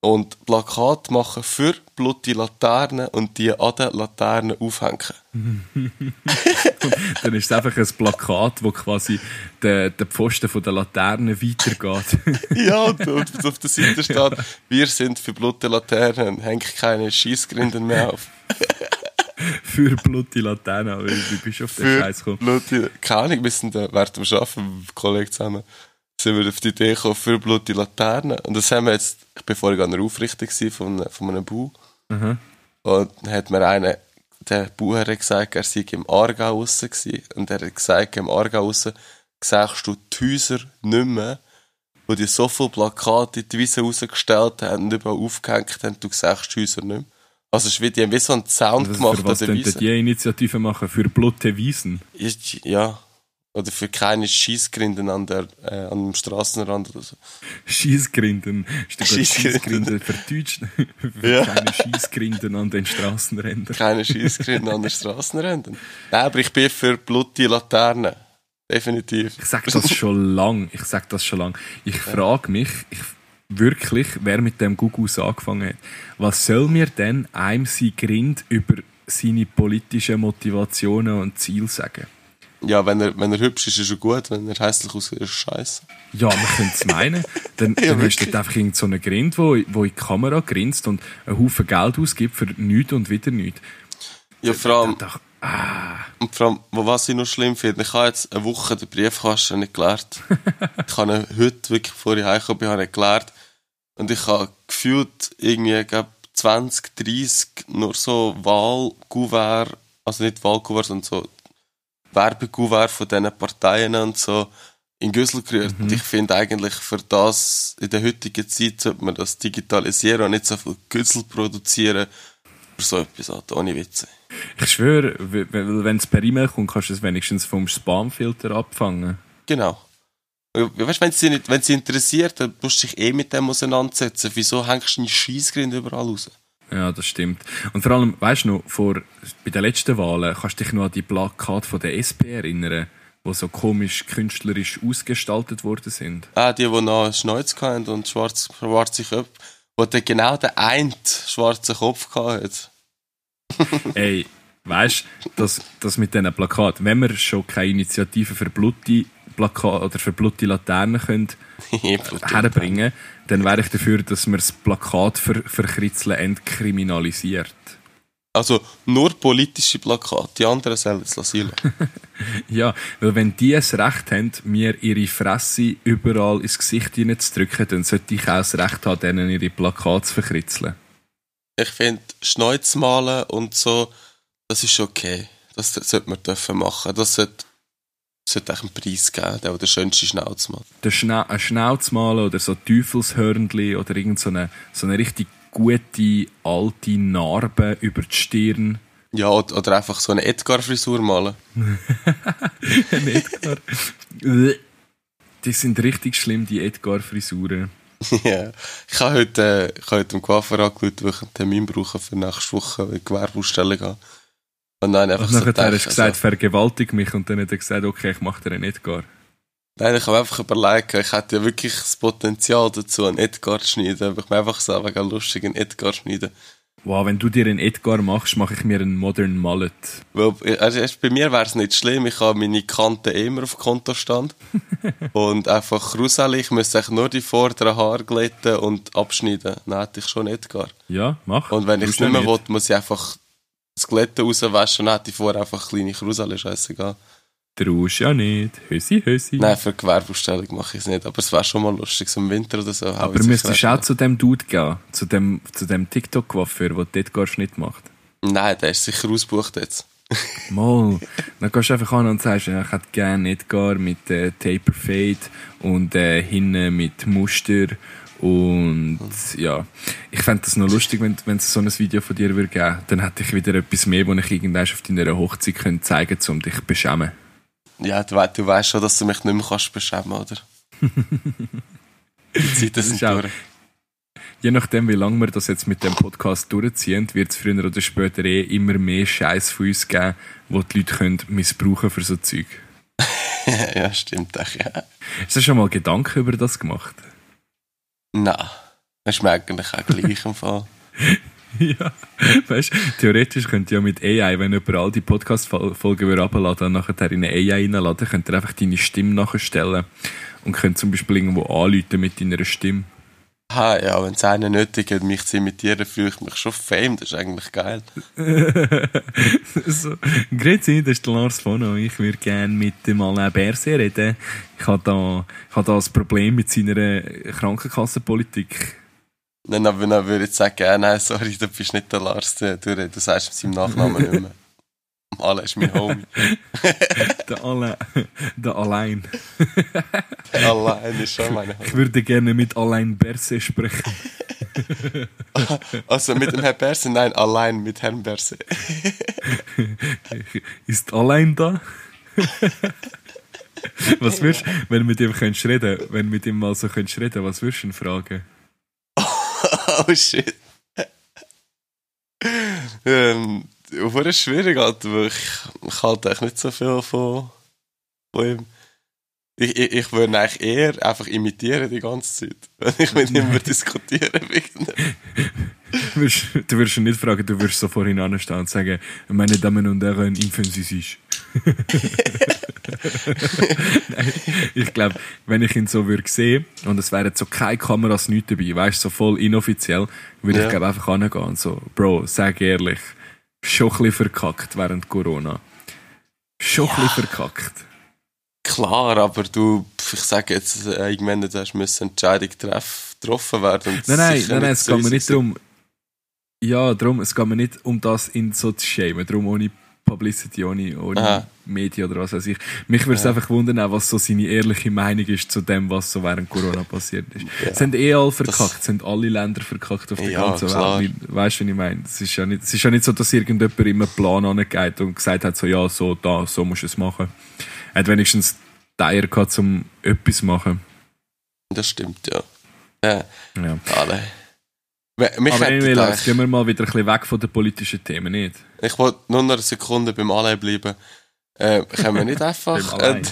und Plakat machen für blutige Laternen und die an den Laternen aufhängen. dann ist es einfach ein Plakat, wo quasi der, der Pfosten von der Laterne weitergeht. ja, und, und auf der Seite steht, wir sind für blutige Laternen, hängt keine Schießgrinden mehr auf. für blutige Laternen, bist du auf den Scheiß gekommen? Blutige, keine Ahnung, wir sind während dem Arbeiten mit Kollegen zusammen sind wir auf die Idee gekommen für blutige Laternen. Und das haben wir jetzt, ich bin vorher an einer Aufrichtung von, von einem Bau. Mhm. Und dann hat mir einer, der Bauherr gesagt, er sei im Aargau raus gewesen. Und er hat gesagt, im Aargau raus siehst du die Häuser nicht mehr, wo die so viele Plakate in die Wiese rausgestellt haben und überall aufgehängt haben, du siehst die Häuser nicht mehr. Also es ist wie, die haben wie so einen Sound also gemacht für was an der Wiese. die Initiative machen? Für blutige Wiesen? Ja. Oder für keine Schießgrinden an, der, äh, an dem Straßenrand oder so. Schießgrinden? Schießgrinden verdeutscht? für ja. keine Schießgrinden an den Straßenrändern. Keine Schießgrinden an den Straßenrändern. Nein, aber ich bin für blutige Laternen. Definitiv. Ich sag das schon lang. Ich sag das schon lang. Ich frage mich, ich, wirklich, wer mit dem Gugus angefangen hat. Was soll mir denn einem sein Grind über seine politischen Motivationen und Ziele sagen? Ja, wenn er, wenn er hübsch ist, ist er gut. Wenn er hässlich aussieht, ist er scheiße. Ja, man könnte es meinen. Dann, ja, dann hast du einfach irgend so einen Grind, wo, wo in die Kamera grinst und einen Haufen Geld ausgibt für nichts und wieder nichts. Ja, vor allem... Doch, ah. Und vor allem, was ich noch schlimm finde, ich habe jetzt eine Woche den Briefkasten nicht gelernt. ich habe ihn heute, wirklich bevor ich heimgekommen bin, nicht gelernt. Und ich habe gefühlt irgendwie, glaube 20, 30 nur so Wahlgouvert, also nicht Wahlgouvert, sondern so Werbekuvert von diesen Parteien und so in Güssel gerührt. Mhm. Und ich finde eigentlich für das, in der heutigen Zeit sollte man das digitalisieren und nicht so viel Güssel produzieren für so etwas halt, ohne Witze. Ich schwöre, wenn es per E-Mail kommt, kannst du es wenigstens vom Spamfilter abfangen. Genau. Weißt, wenn es dich nicht, wenn es interessiert, dann musst du dich eh mit dem auseinandersetzen. Wieso hängst du einen Scheissgrind überall raus? Ja, das stimmt. Und vor allem, weißt du noch, vor, bei den letzten Wahlen, kannst du dich noch an die Plakate von der SP erinnern, die so komisch künstlerisch ausgestaltet worden sind? Ah, die, die noch Schneuz hatten und schwarz, schwarze Köpfe, wo der genau der eine schwarze Kopf hatte. Ey, weißt du, das, das mit diesen Plakaten, wenn wir schon keine Initiative für Blutti Plakat oder für blutige Laternen können herbringen dann wäre ich dafür, dass man das Plakat für, für Kritzeln entkriminalisiert. Also nur politische Plakate, die anderen sollen es lassen. ja, weil wenn die es Recht haben, mir ihre Fresse überall ins Gesicht zu drücken, dann sollte ich auch das Recht haben, denen ihre Plakate zu verkritzeln. Ich finde, Schneuz malen und so, das ist okay. Das sollte man dürfen machen. Das sollte es sollte einen Preis geben, der, der den schönsten Schnauz macht. Der Schna ein Schnauz malen oder so Teufelshörnli oder irgend so eine, so eine richtig gute alte Narbe über die Stirn. Ja, oder einfach so eine Edgar-Frisur malen. ein Edgar. die sind richtig schlimm, die Edgar-Frisuren. ja. Ich habe heute, äh, ich habe heute im Coiffeur angeschaut, wo ich einen Termin brauche für nächste Woche in die Gewerbeausstellung gehen. Und dann einfach und so nachher hast du gesagt, also, vergewaltig mich und dann hat er gesagt, okay, ich mache dir einen Edgar. Nein, ich habe einfach überlegt, ich hätte ja wirklich das Potenzial dazu, einen Edgar zu schneiden. Aber ich mir einfach so wegen lustig einen Edgar schneiden. Wow, wenn du dir einen Edgar machst, mache ich mir einen Modern Mullet. Weil, also bei mir wäre es nicht schlimm, ich habe meine Kanten immer auf Kontostand. und einfach gruselig, ich müsste nur die vorderen Haare glätten und abschneiden. Dann hätte ich schon einen Edgar. Ja, mach. Und wenn ich es nicht mehr will, muss ich einfach Glätte rauswaschen und hätte ich vorher einfach kleine Kruselle, scheißegal. Traust ja nicht. Hösi, hösi. Nein, für Gewerbeausstellung mache ich es nicht. Aber es wäre schon mal lustig, so im Winter oder so. Aber müsstest du auch zu dem Dude gehen? Zu dem, zu dem TikTok-Coiffeur, der dort gar nicht macht? Nein, der ist sicher ausgebucht jetzt. Mal. Dann gehst du einfach an und sagst, ich hätte gerne Edgar mit äh, Taper Fade und äh, hinten mit Muster und ja, ich fände das noch lustig, wenn, wenn es so ein Video von dir würde geben. Dann hätte ich wieder etwas mehr, wo ich irgendwann auf deiner Hochzeit könnte zeigen könnte, um dich zu beschämen. Ja, du, we du weißt schon, dass du mich nicht mehr kannst beschämen oder? Die Zeiten sind durch. Je nachdem, wie lange wir das jetzt mit dem Podcast durchziehen, wird es früher oder später eh immer mehr Scheiß von uns geben, wo die Leute können missbrauchen für so Zeug. ja, stimmt auch, ja. Hast du schon mal Gedanken über das gemacht? Nein. Das mir eigentlich auch gleich im Fall. ja, weißt theoretisch könnt ihr ja mit AI, wenn jemand all die Podcast-Folgen herunterladen und nachher in eine AI reinladen, könnt ihr einfach deine Stimme nachstellen und könnt zum Beispiel irgendwo anrufen mit deiner Stimme. Ha, ja, wenn es einen nötig hat, mich zu imitieren, fühle ich mich schon fame, das ist eigentlich geil. so, Grüezi, das ist der Lars von Ich würde gerne mit dem Alain Berset reden. Ich habe da, ich habe da ein Problem mit seiner Krankenkassenpolitik. Nein, aber dann würde ich sagen, nein, sorry, du bist nicht der Lars, du, du sagst seinem Nachnamen nicht mehr. Alain ist mein Homie. der Alain, der Allein. Allein ist schon meine Homie. Ich würde gerne mit Alain Berset sprechen. also mit dem Herrn Berset? Nein, allein mit Herrn Berset. ist Alain da? was würdest wenn du mit ihm könntest reden, wenn mit ihm mal so könntest reden, was würdest du ihn fragen? oh shit. ähm, Hure schwierig, Alter, weil ich, ich halte eigentlich nicht so viel von, von ihm. Ich, ich, ich würde eigentlich eher einfach imitieren die ganze Zeit, wenn ich mit ihm diskutieren würde. du würdest ihn nicht fragen, du würdest so vorhin anstehen und sagen, meine Damen und Herren, sich. Nein, ich glaube, wenn ich ihn so würde sehen und es wären so keine Kameras nicht dabei, weißt du, so voll inoffiziell, würde ja. ich glaube einfach angehen und so, Bro, sag ehrlich, schon ein bisschen verkackt während Corona. Schon ja. ein bisschen verkackt. Klar, aber du, ich sage jetzt, äh, irgendwann du hast müssen Entscheidung treff, getroffen werden. Nein, nein, nein, nein, es geht mir nicht darum, ja, darum, es geht mir nicht um das in so zu schämen, darum ohne Publicity, ohne, ohne Medien oder was weiß ich. Mich würde es ja. einfach wundern, was so seine ehrliche Meinung ist zu dem, was so während Corona passiert ist. Ja. Es sind eh alle verkackt, es sind alle Länder verkackt auf der ja, ganzen klar. Welt. Weißt du, was ich meine? Es ist, ja nicht, es ist ja nicht so, dass irgendjemand immer einen Plan angeht und gesagt hat, so, ja, so, da, so musst du es machen. Er hat wenigstens die Eier gehabt, um etwas zu machen. Das stimmt, ja. Ja. ja. Alle. Mich Aber anyway, jetzt gehen wir mal wieder ein bisschen weg von den politischen Themen, nicht? Ich wollte nur eine Sekunde beim Alain bleiben. Äh, können wir nicht einfach... äh,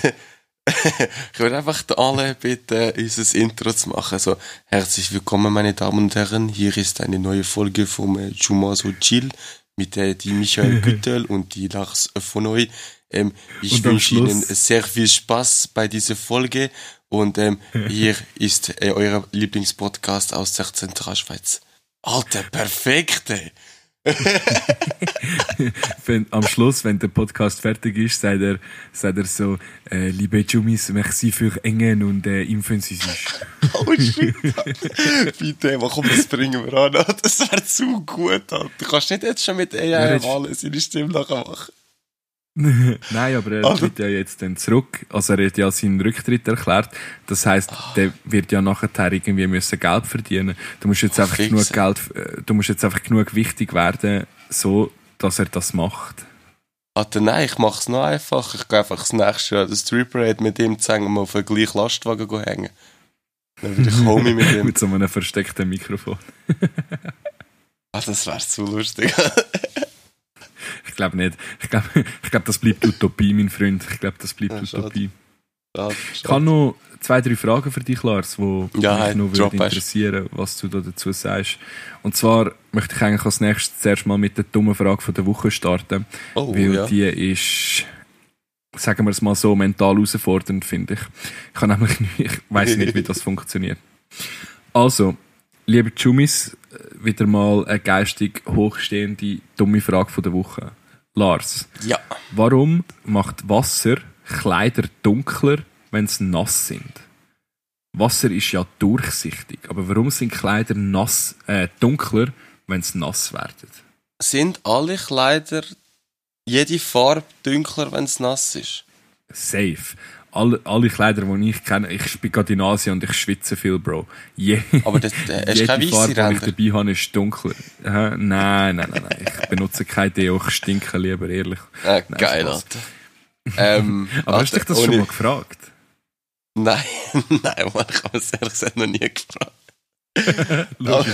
ich würde einfach alle bitten, unser Intro zu machen. So, herzlich willkommen, meine Damen und Herren. Hier ist eine neue Folge vom äh, Jumaso Chill mit äh, die Michael Güttel und die Lars von euch. Ähm, ich wünsche Ihnen sehr viel Spaß bei dieser Folge und ähm, hier ist äh, euer Lieblingspodcast aus der Zentralschweiz. Alter, perfekt, ey. wenn, am Schluss, wenn der Podcast fertig ist, sagt er, sagt er so, äh, liebe Jumis, merci für Engen und äh, sich. oh shit. Bitte, was komm, das bringen wir an. Das wäre zu gut, Alter. Du kannst nicht jetzt schon mit AI alles seine Stimme nachher machen. Nein, aber er tritt ja jetzt dann zurück. Also er hat ja seinen Rücktritt erklärt. Das heisst, oh. der wird ja nachher irgendwie müssen Geld verdienen. Du musst jetzt einfach genug Geld, äh, du musst jetzt einfach genug wichtig werden, so, dass er das macht. Alter, nein, ich mach's noch einfach. Ich gehe einfach das nächste Jahr das Street Parade mit ihm zusammen mal auf den gleichen Lastwagen hängen. Dann würde ich Homie mit ihm. mit so einem versteckten Mikrofon. ah, das wäre zu lustig. Ich glaube nicht. Ich glaube, ich glaub, das bleibt Utopie, mein Freund. Ich glaube, das bleibt ja, Utopie. Schade, schade. Ich habe noch zwei, drei Fragen für dich, Lars, die ja, mich hey, noch würde interessieren, was du da dazu sagst. Und zwar möchte ich eigentlich als nächstes zuerst mal mit der dummen Frage der Woche starten. Oh, weil ja. die ist, sagen wir es mal so, mental herausfordernd, finde ich. Ich kann nämlich nicht, ich weiß nicht, wie das funktioniert. Also, liebe Chumis, wieder mal eine geistig hochstehende, dumme Frage der Woche. Lars. Ja. Warum macht Wasser Kleider dunkler, wenn sie nass sind? Wasser ist ja durchsichtig, aber warum sind Kleider nass, äh, dunkler, wenn sie nass werden? Sind alle Kleider jede Farbe dunkler, wenn es nass ist? Safe alle, alle Kleider, die ich kenne, ich bin gerade in Asien und ich schwitze viel, Bro. Je, Aber das, das ist keine Farbe, die ich dabei habe, ist dunkler. Äh, nein, nein, nein, nein. Ich benutze kein Deo, ich stinke lieber, ehrlich. Äh, nein, geil, Alter. Ähm, Aber hast du dich das ohne... schon mal gefragt? Nein, nein, man, ich habe es ehrlich gesagt noch nie gefragt. aber,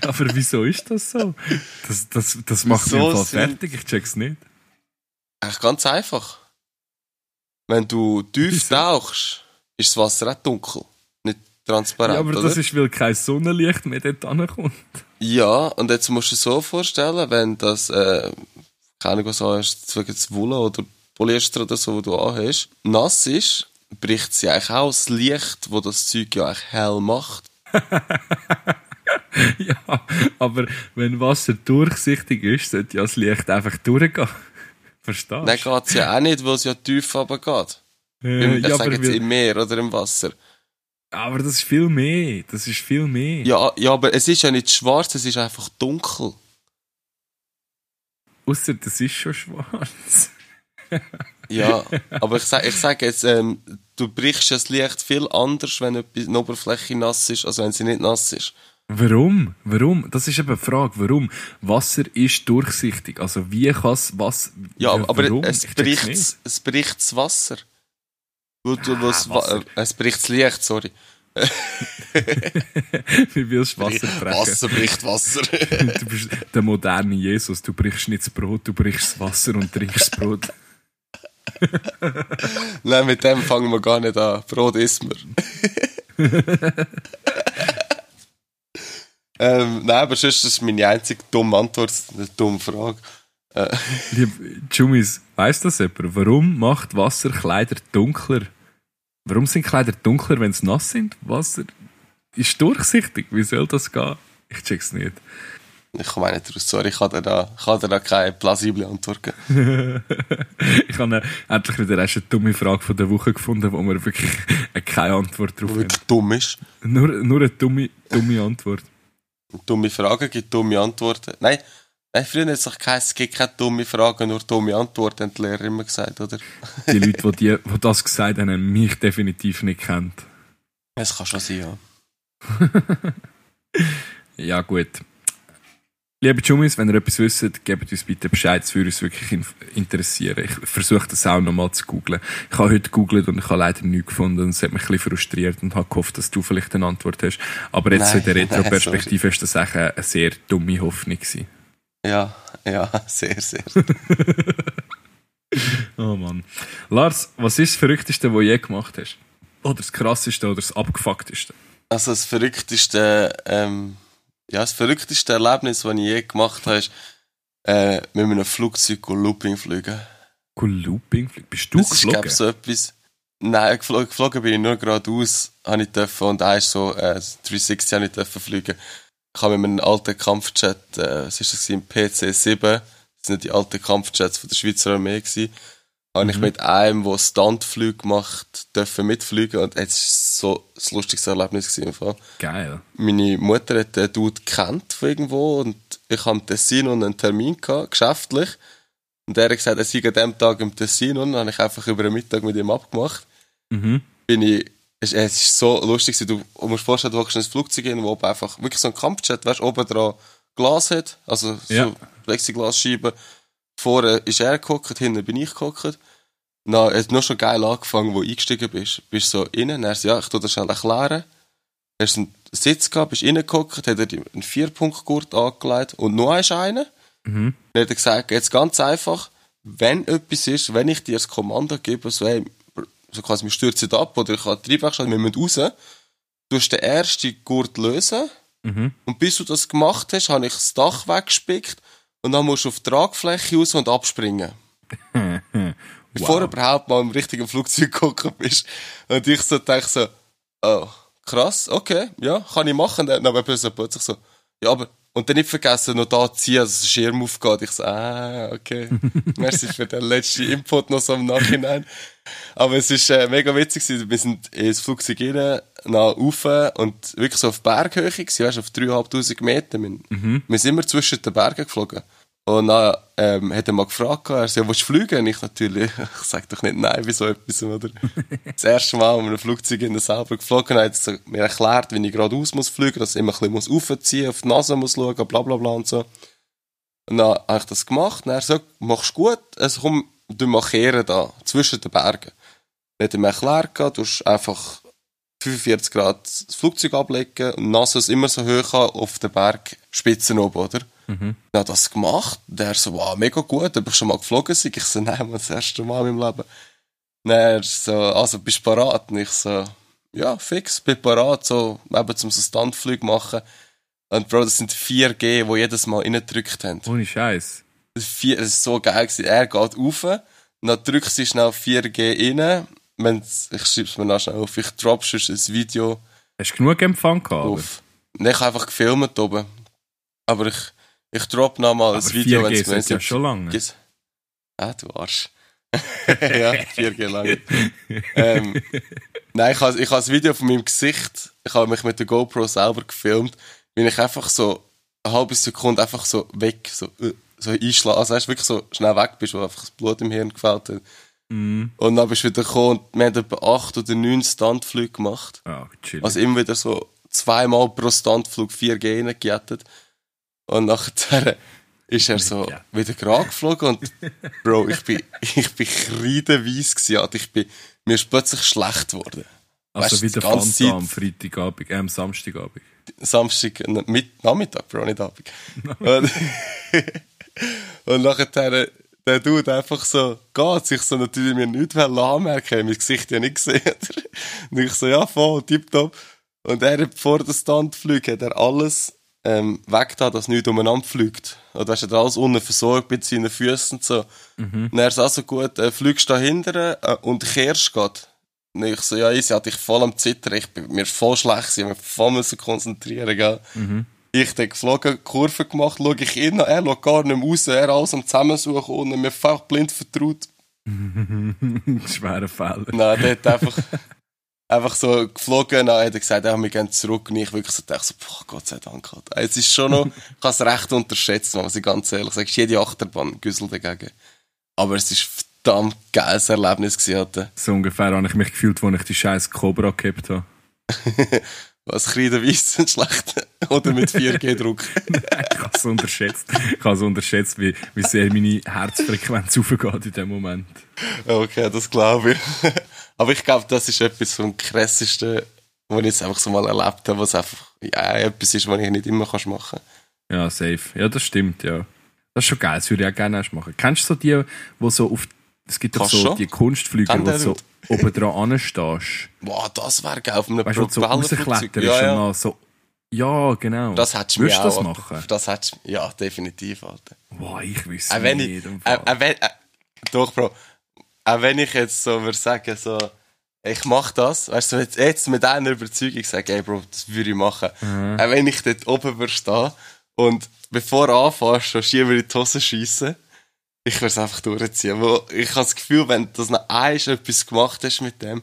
aber wieso ist das so? Das, das, das macht mich Fall fertig, ich check's nicht. Ach, ganz einfach. Wenn du tief tauchst, ist das Wasser auch dunkel. Nicht transparent. Ja, aber oder? das ist, weil kein Sonnenlicht mehr dort ankommt. Ja, und jetzt musst du dir so vorstellen, wenn das, äh, keine Ahnung, was du hast, jetzt Wolle oder Polyester oder so, wo du anhast, nass ist, bricht sie eigentlich auch das Licht, wo das Zeug ja eigentlich hell macht. ja, aber wenn Wasser durchsichtig ist, sollte ja das Licht einfach durchgehen. Verstehst du? Dann geht's ja auch nicht, weil es ja tief runtergeht. Äh, Im, ich ja, sage jetzt weil- im Meer oder im Wasser. aber das ist viel mehr. Das ist viel mehr. Ja, ja, aber es ist ja nicht schwarz, es ist einfach dunkel. Ausser das ist schon schwarz. Ja, aber ich sage ich sag jetzt, ähm, du brichst das Licht viel anders, wenn etwas- eine Oberfläche nass ist, als wenn sie nicht nass ist. Warum? Warum? Das ist eben die Frage. Warum? Wasser ist durchsichtig. Also wie kann es was... Ja, aber warum? es bricht, es bricht das Wasser. Wo du, wo es, Wasser. Wa- es bricht das Licht, sorry. Wie willst du Wasser brechen? bricht Wasser. Du bist der moderne Jesus. Du brichst nicht das Brot, du brichst das Wasser und trinkst das Brot. Nein, mit dem fangen wir gar nicht an. Brot isst man. Ähm, nein, aber sonst ist das meine einzige dumme Antwort, eine dumme Frage. Äh, Lieb Jumis, weiss das jemand? Warum macht Wasser Kleider dunkler? Warum sind Kleider dunkler, wenn sie nass sind? Wasser ist durchsichtig. Wie soll das gehen? Ich check's nicht. ich komme nicht raus, sorry, ich kann dir da, ich kann dir da keine plausible Antwort geben. ich habe endlich wieder eine dumme Frage von der Woche gefunden, wo wir wirklich keine Antwort drauf Die haben. wirklich dumm ist. Nur, nur eine dumme, dumme Antwort. Dumme Fragen gibt dumme Antworten. Nein, nein früher hat es doch geheißen, es gibt keine dumme Fragen, nur dumme Antworten, haben die Lehrer immer gesagt, oder? Die Leute, die, die, die das gesagt haben, haben mich definitiv nicht kennt. Es kann schon sein, ja. Ja, gut. Liebe Jumis, wenn ihr etwas wisst, gebt uns bitte Bescheid, es würde uns wirklich in interessieren. Ich versuche das auch nochmal zu googlen. Ich habe heute gegoogelt und ich habe leider nichts gefunden und es hat mich ein bisschen frustriert und habe gehofft, dass du vielleicht eine Antwort hast. Aber jetzt Nein, in der Retro-Perspektive ist das auch eine sehr dumme Hoffnung gewesen. Ja, ja, sehr, sehr. Oh Mann. Lars, was ist das Verrückteste, was du je gemacht hast? Oder das Krasseste oder das Abgefuckteste? Also das verrückteste, ähm, ja, das verrückteste Erlebnis, das ich je gemacht habe, ist, äh, mit einem Flugzeug Looping fliegen. Looping? Bist du das ist, geflogen? glaube so etwas. Nein, geflogen, geflogen bin ich nur geradeaus, habe ich dürfen, und eins so, äh, 360 habe ich dürfen fliegen. Ich habe mit einem alten Kampfjet, äh, was ist das gewesen, PC-7, das sind die alten Kampfjets von der Schweizer Armee gewesen, habe ich mit einem, der Stuntflüge macht, dürfen mitfliegen, und es war so das lustigste Erlebnis gewesen, im Fall Geil. meine Mutter hat den Dude kennt von irgendwo und ich habe im Tessin und einen Termin gehabt, geschäftlich. Und er hat gesagt, er sei an dem Tag im Tessin und dann habe ich einfach über den Mittag mit ihm abgemacht. Mhm. Bin ich, es, es ist so lustig, gewesen. du, du musst dir vorstellen, du hockst in ein Flugzeug hin, wo oben einfach wirklich so ein Kampfjet, weißt, oben dran Glas hat, also so Ja. Plexiglasscheiben. Vorne ist er gehockt, hinten bin ich gehockt. Na, es hat noch schon geil angefangen, wo du eingestiegen bist. Bist so innen, er sagt, ja, ich tu das schnell erklären. Er hast einen Sitz gehabt, bist reingehockt, hat er dir einen Vierpunktgurt angelegt und noch einen. Mhm. Dann hat er gesagt, jetzt ganz einfach, wenn etwas ist, wenn ich dir das Kommando gebe, so, hey, so quasi, wir stürzen ab oder ich habe die Triebwerkstatt, wir müssen raus, du hast den ersten Gurt lösen Mhm. und bis du das gemacht hast, habe ich das Dach weggespickt und dann musst du auf die Tragfläche raus und abspringen. Bevor du überhaupt mal im richtigen Flugzeug geguckt bist. Und ich so denke so, oh, krass, okay, ja, kann ich machen. Dann aber plötzlich plötzlich so, ja, aber, und dann nicht vergessen, noch da ziehen, dass der Schirm aufgeht. Ich so, ah, okay. Merci für den letzten Input noch so im Nachhinein. Aber es ist äh, mega witzig gewesen. Wir sind ins Flugzeug rein, nach rauf und wirklich so auf Berghöhe gewesen, weißt, auf 3'500 Meter. Wir, wir sind immer zwischen den Bergen geflogen. Und dann ähm, hat er mal gefragt, er sagt, ja, willst du fliegen? Und ich natürlich, ich sag doch nicht nein bei so etwas, oder? das erste Mal mit einem Flugzeug in der selber geflogen, hat er mir erklärt, wie ich geradeaus muss fliegen, dass ich immer ein bisschen muss aufziehen, auf die Nase muss schauen, bla bla bla und so. Und dann habe ich das gemacht, und er sagt, machst du gut, also komm, du markieren da, zwischen den Bergen. Dann hat er mir erklärt, du musst einfach 45 Grad das Flugzeug ablegen und die Nase ist immer so hoch auf den Bergspitzen oben, oder? Mhm. Dann hat das gemacht. Der so, wow, mega gut, ob ich schon mal geflogen sei. Ich so, nein, das erste Mal in meinem Leben. Dann er so, also bist du parat? Und ich so, ja, fix, bin parat, so, eben zum so Standflug machen. Und Bro, das sind 4G, die jedes Mal reingedrückt haben. Ohne Scheiß. Das, ist so geil gewesen. Er geht rauf, dann drückt sie schnell 4G rein. Wenn's, ich schreib's mir noch schnell auf, ich drop schon ein Video Hast du genug Empfang gehabt? auf. Ich habe einfach gefilmt oben. Aber ich, ich drop noch mal Aber ein Video, 4G wenn's- sind wenn's ja schon lange. Ah, du Arsch. ja, 4G lang. ähm, nein, ich habe ich das Video von meinem Gesicht, ich habe mich mit der GoPro selber gefilmt, wie ich einfach so eine halbe Sekunde einfach so weg, so, äh, so einschlagen, also weißt, du, wirklich so schnell weg bist, wo einfach das Blut im Hirn gefällt hat. Mhm. Und dann bist du wieder gekommen und wir haben etwa acht oder neun Standflüge gemacht. Chill. Also immer wieder so zweimal pro Standflug 4G reingejettet. Und nachher ist er so Ja. wieder gerade geflogen und Bro, ich bin, ich bin gewesen, Alter. ich bin, mir ist plötzlich schlecht geworden. also weißt wie der Fanta Zeit- am Freitagabend, äh, am Samstagabend. Samstag, mit, Nachmittag, Bro, nicht Abend. und, und nachher, der Dude einfach so, geht sich so natürlich mir nicht anmerken, mein Gesicht ja nicht gesehen. und ich so, ja, voll, tipptopp. Und er vor der Standflug hat er alles, ähm, weggetan, dass nichts umeinander fliegt. Oder weißt du, alles unten versorgt mit seinen Füßen und so. Und er so, also gut, äh, fliegst da hinten äh, und kehrst grad. Und ich so, ja, easy, hatte ich voll am Zittern, ich bin mir voll schlecht, ich musste mich voll müssen konzentrieren, gell. Ich dann geflogen, Kurve gemacht, schau ich ihn an, er schaut gar nicht mehr raus, er alles am Zusammensuchen und mir einfach blind vertraut. Schwerer Fehler. Nein, der hat einfach, einfach so geflogen, dann hat er gesagt, ja, wir gehen zurück und ich wirklich so dachte, so, boah, Gott sei Dank, Alter. Es ist schon noch, ich habe es recht unterschätzt, muss ich ganz ehrlich ist jede Achterbahn Güssel dagegen. Aber es ist ein verdammt geiles Erlebnis gewesen. So ungefähr habe ich mich gefühlt, als ich die scheiß Cobra gehabt habe. Was kreidenweiss sind schlecht. Oder mit 4G-Druck. Ich habe es unterschätzt. Ich habe es unterschätzt, wie, wie sehr meine Herzfrequenz aufgeht in dem Moment. okay, das glaube ich. Aber ich glaube, das ist etwas vom krassesten, was ich jetzt einfach so mal erlebt habe, was einfach ja, etwas ist, was ich nicht immer kannst machen Ja, safe. Ja, das stimmt, ja. Das ist schon geil, das würde ich auch gerne erst machen. Kennst du so die, wo so auf, es gibt doch so schon. die Kunstflüger, Kann wo so oben dran anstehst. Boah, das wäre geil auf einem Weißt so Propellerflugzeug. rauskletterst Ja, ja. dann so, ja, genau. Das hättest du mir du das auch. machen? Das hättest ja, definitiv, Alter. Boah, ich wüsste Auch wenn nicht. äh, äh, äh, doch, Bro. Auch wenn ich jetzt so würde sagen, so, ich mach das, weißt du, jetzt, jetzt mit einer Überzeugung sage, ey, Bro, das würde ich machen. Mhm. Auch wenn ich dort oben würde stehen und bevor du anfährst, schon Schieber in die Hose schiessen, ich würde es einfach durchziehen. Weil ich habe das Gefühl, wenn du das noch einmal etwas gemacht hast mit dem,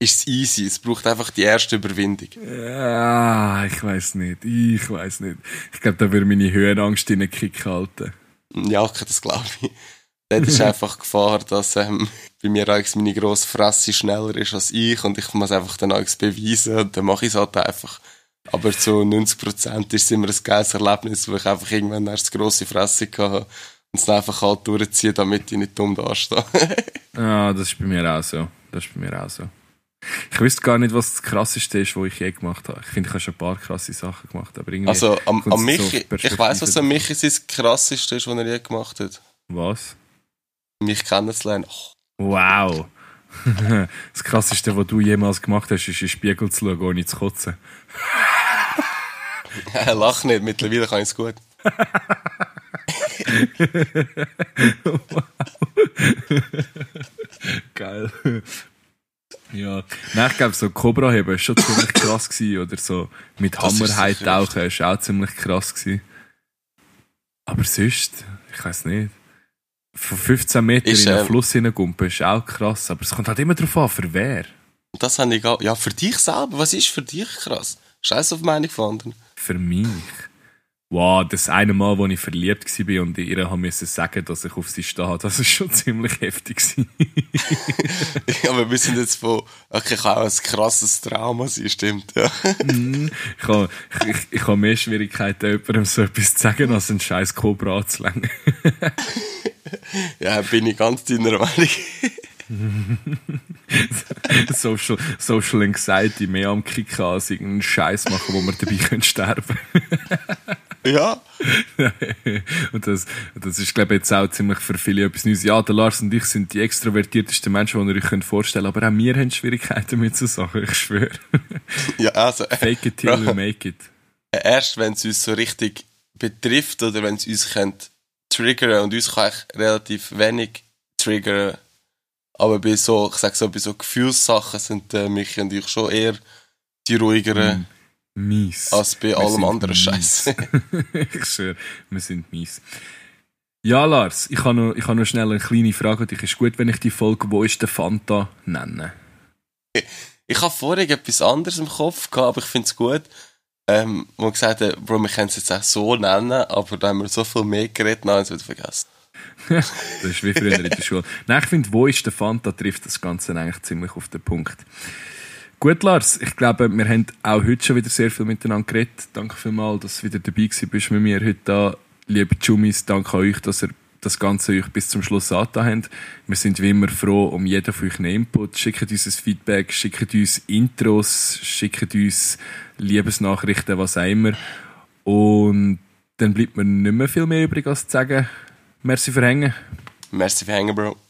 ist es easy. Es braucht einfach die erste Überwindung. Ah, ich weiß nicht. Ich weiß nicht. Ich glaube, da würde meine Höhenangst in den Kick halten. Ja, okay, das glaube ich. Dort ist einfach Gefahr, dass ähm, bei mir eigentlich meine grosse Fresse schneller ist als ich und ich muss einfach dann eigentlich beweisen und dann mache ich es halt einfach. Aber zu 90% ist es immer ein geiles Erlebnis, wo ich einfach irgendwann erst eine grosse Fresse hatte und es dann einfach halt durchziehe, damit ich nicht dumm dastehe. Ja, das ist bei mir auch so. Das ist bei mir auch so. Ich wüsste gar nicht, was das Krasseste ist, was ich je gemacht habe. Ich finde, ich habe schon ein paar krasse Sachen gemacht, aber irgendwie... also am, am so Michi, auf ich weiss, was am. Michi sein krasseste ist, was er je gemacht hat. Was? Mich kennenzulernen. Oh, Wow. das Krasseste, was du jemals gemacht hast, ist in den Spiegel zu schauen, ohne zu kotzen. lach nicht, mittlerweile kann ich es gut. Geil. Ja. Nein, ich glaube, so Cobra heben war schon ziemlich krass gewesen, oder so mit Hammerheit tauchen ist auch ziemlich krass gewesen. Aber sonst, ich weiß nicht. Von 15 Metern Ist, in den ähm, Fluss hineingumpen ist auch krass, aber es kommt halt immer darauf an, für wer. Das habe ich auch. Ja, für dich selber. Was ist für dich krass? Scheiß auf die Meinung von anderen. Für mich. Wow, das eine Mal, wo ich verliebt war und ihr haben müssen sagen, dass ich auf sie stehe, das ist schon ziemlich heftig. Ja, aber wir sind jetzt von, okay, kann auch ein krasses Trauma sein, stimmt, ja. ich habe ich, ich habe mehr Schwierigkeiten, jemandem so etwas zu sagen, als einen scheiß Cobra anzulängen. Ja, bin ich ganz deiner Meinung. Social, Social Anxiety mehr am Kicken als irgendeinen Scheiß machen, wo wir dabei können sterben Ja, und das, das ist, glaube ich, jetzt auch ziemlich für viele etwas Neues. Ja, der Lars und ich sind die extrovertiertesten Menschen, die ihr euch vorstellen könnt, aber auch wir haben Schwierigkeiten mit so Sachen, ich schwöre. ja, also. Fake it till you make it. Erst wenn es uns so richtig betrifft oder wenn es uns könnt triggern und uns kann ich relativ wenig triggern. Aber bei so, ich sag so, bei so Gefühlssachen sind äh, mich und ich schon eher die ruhigeren. Mm mies. Als bei wir allem anderen Scheiß. ich schwöre, wir sind mies. Ja, Lars, ich habe noch, ich habe noch schnell eine kleine Frage an dich. Ist gut, wenn ich die Folge «Wo ist der Fanta?» nenne? Ich, habe vorhin etwas anderes im Kopf gehabt, aber ich finde es gut. Ähm, wo gesagt Bro, wir können es jetzt auch so nennen, aber da haben wir so viel mehr geredet, wir es wieder vergessen. das ist wie früher in der Schule. Nein, ich finde, «Wo ist der Fanta?» trifft das Ganze eigentlich ziemlich auf den Punkt. Gut, Lars, ich glaube, wir haben auch heute schon wieder sehr viel miteinander geredet. Danke vielmals, dass du wieder dabei bist mit mir heute da. Liebe Jumis, danke an euch, dass ihr das Ganze euch bis zum Schluss angetan habt. Wir sind wie immer froh um jeden von euch Input. Schickt uns ein Feedback, schickt uns Intros, schickt uns Liebesnachrichten, was auch immer. Und dann bleibt mir nicht mehr viel mehr übrig, als zu sagen, merci für Hängen. Merci für Hängen, Bro.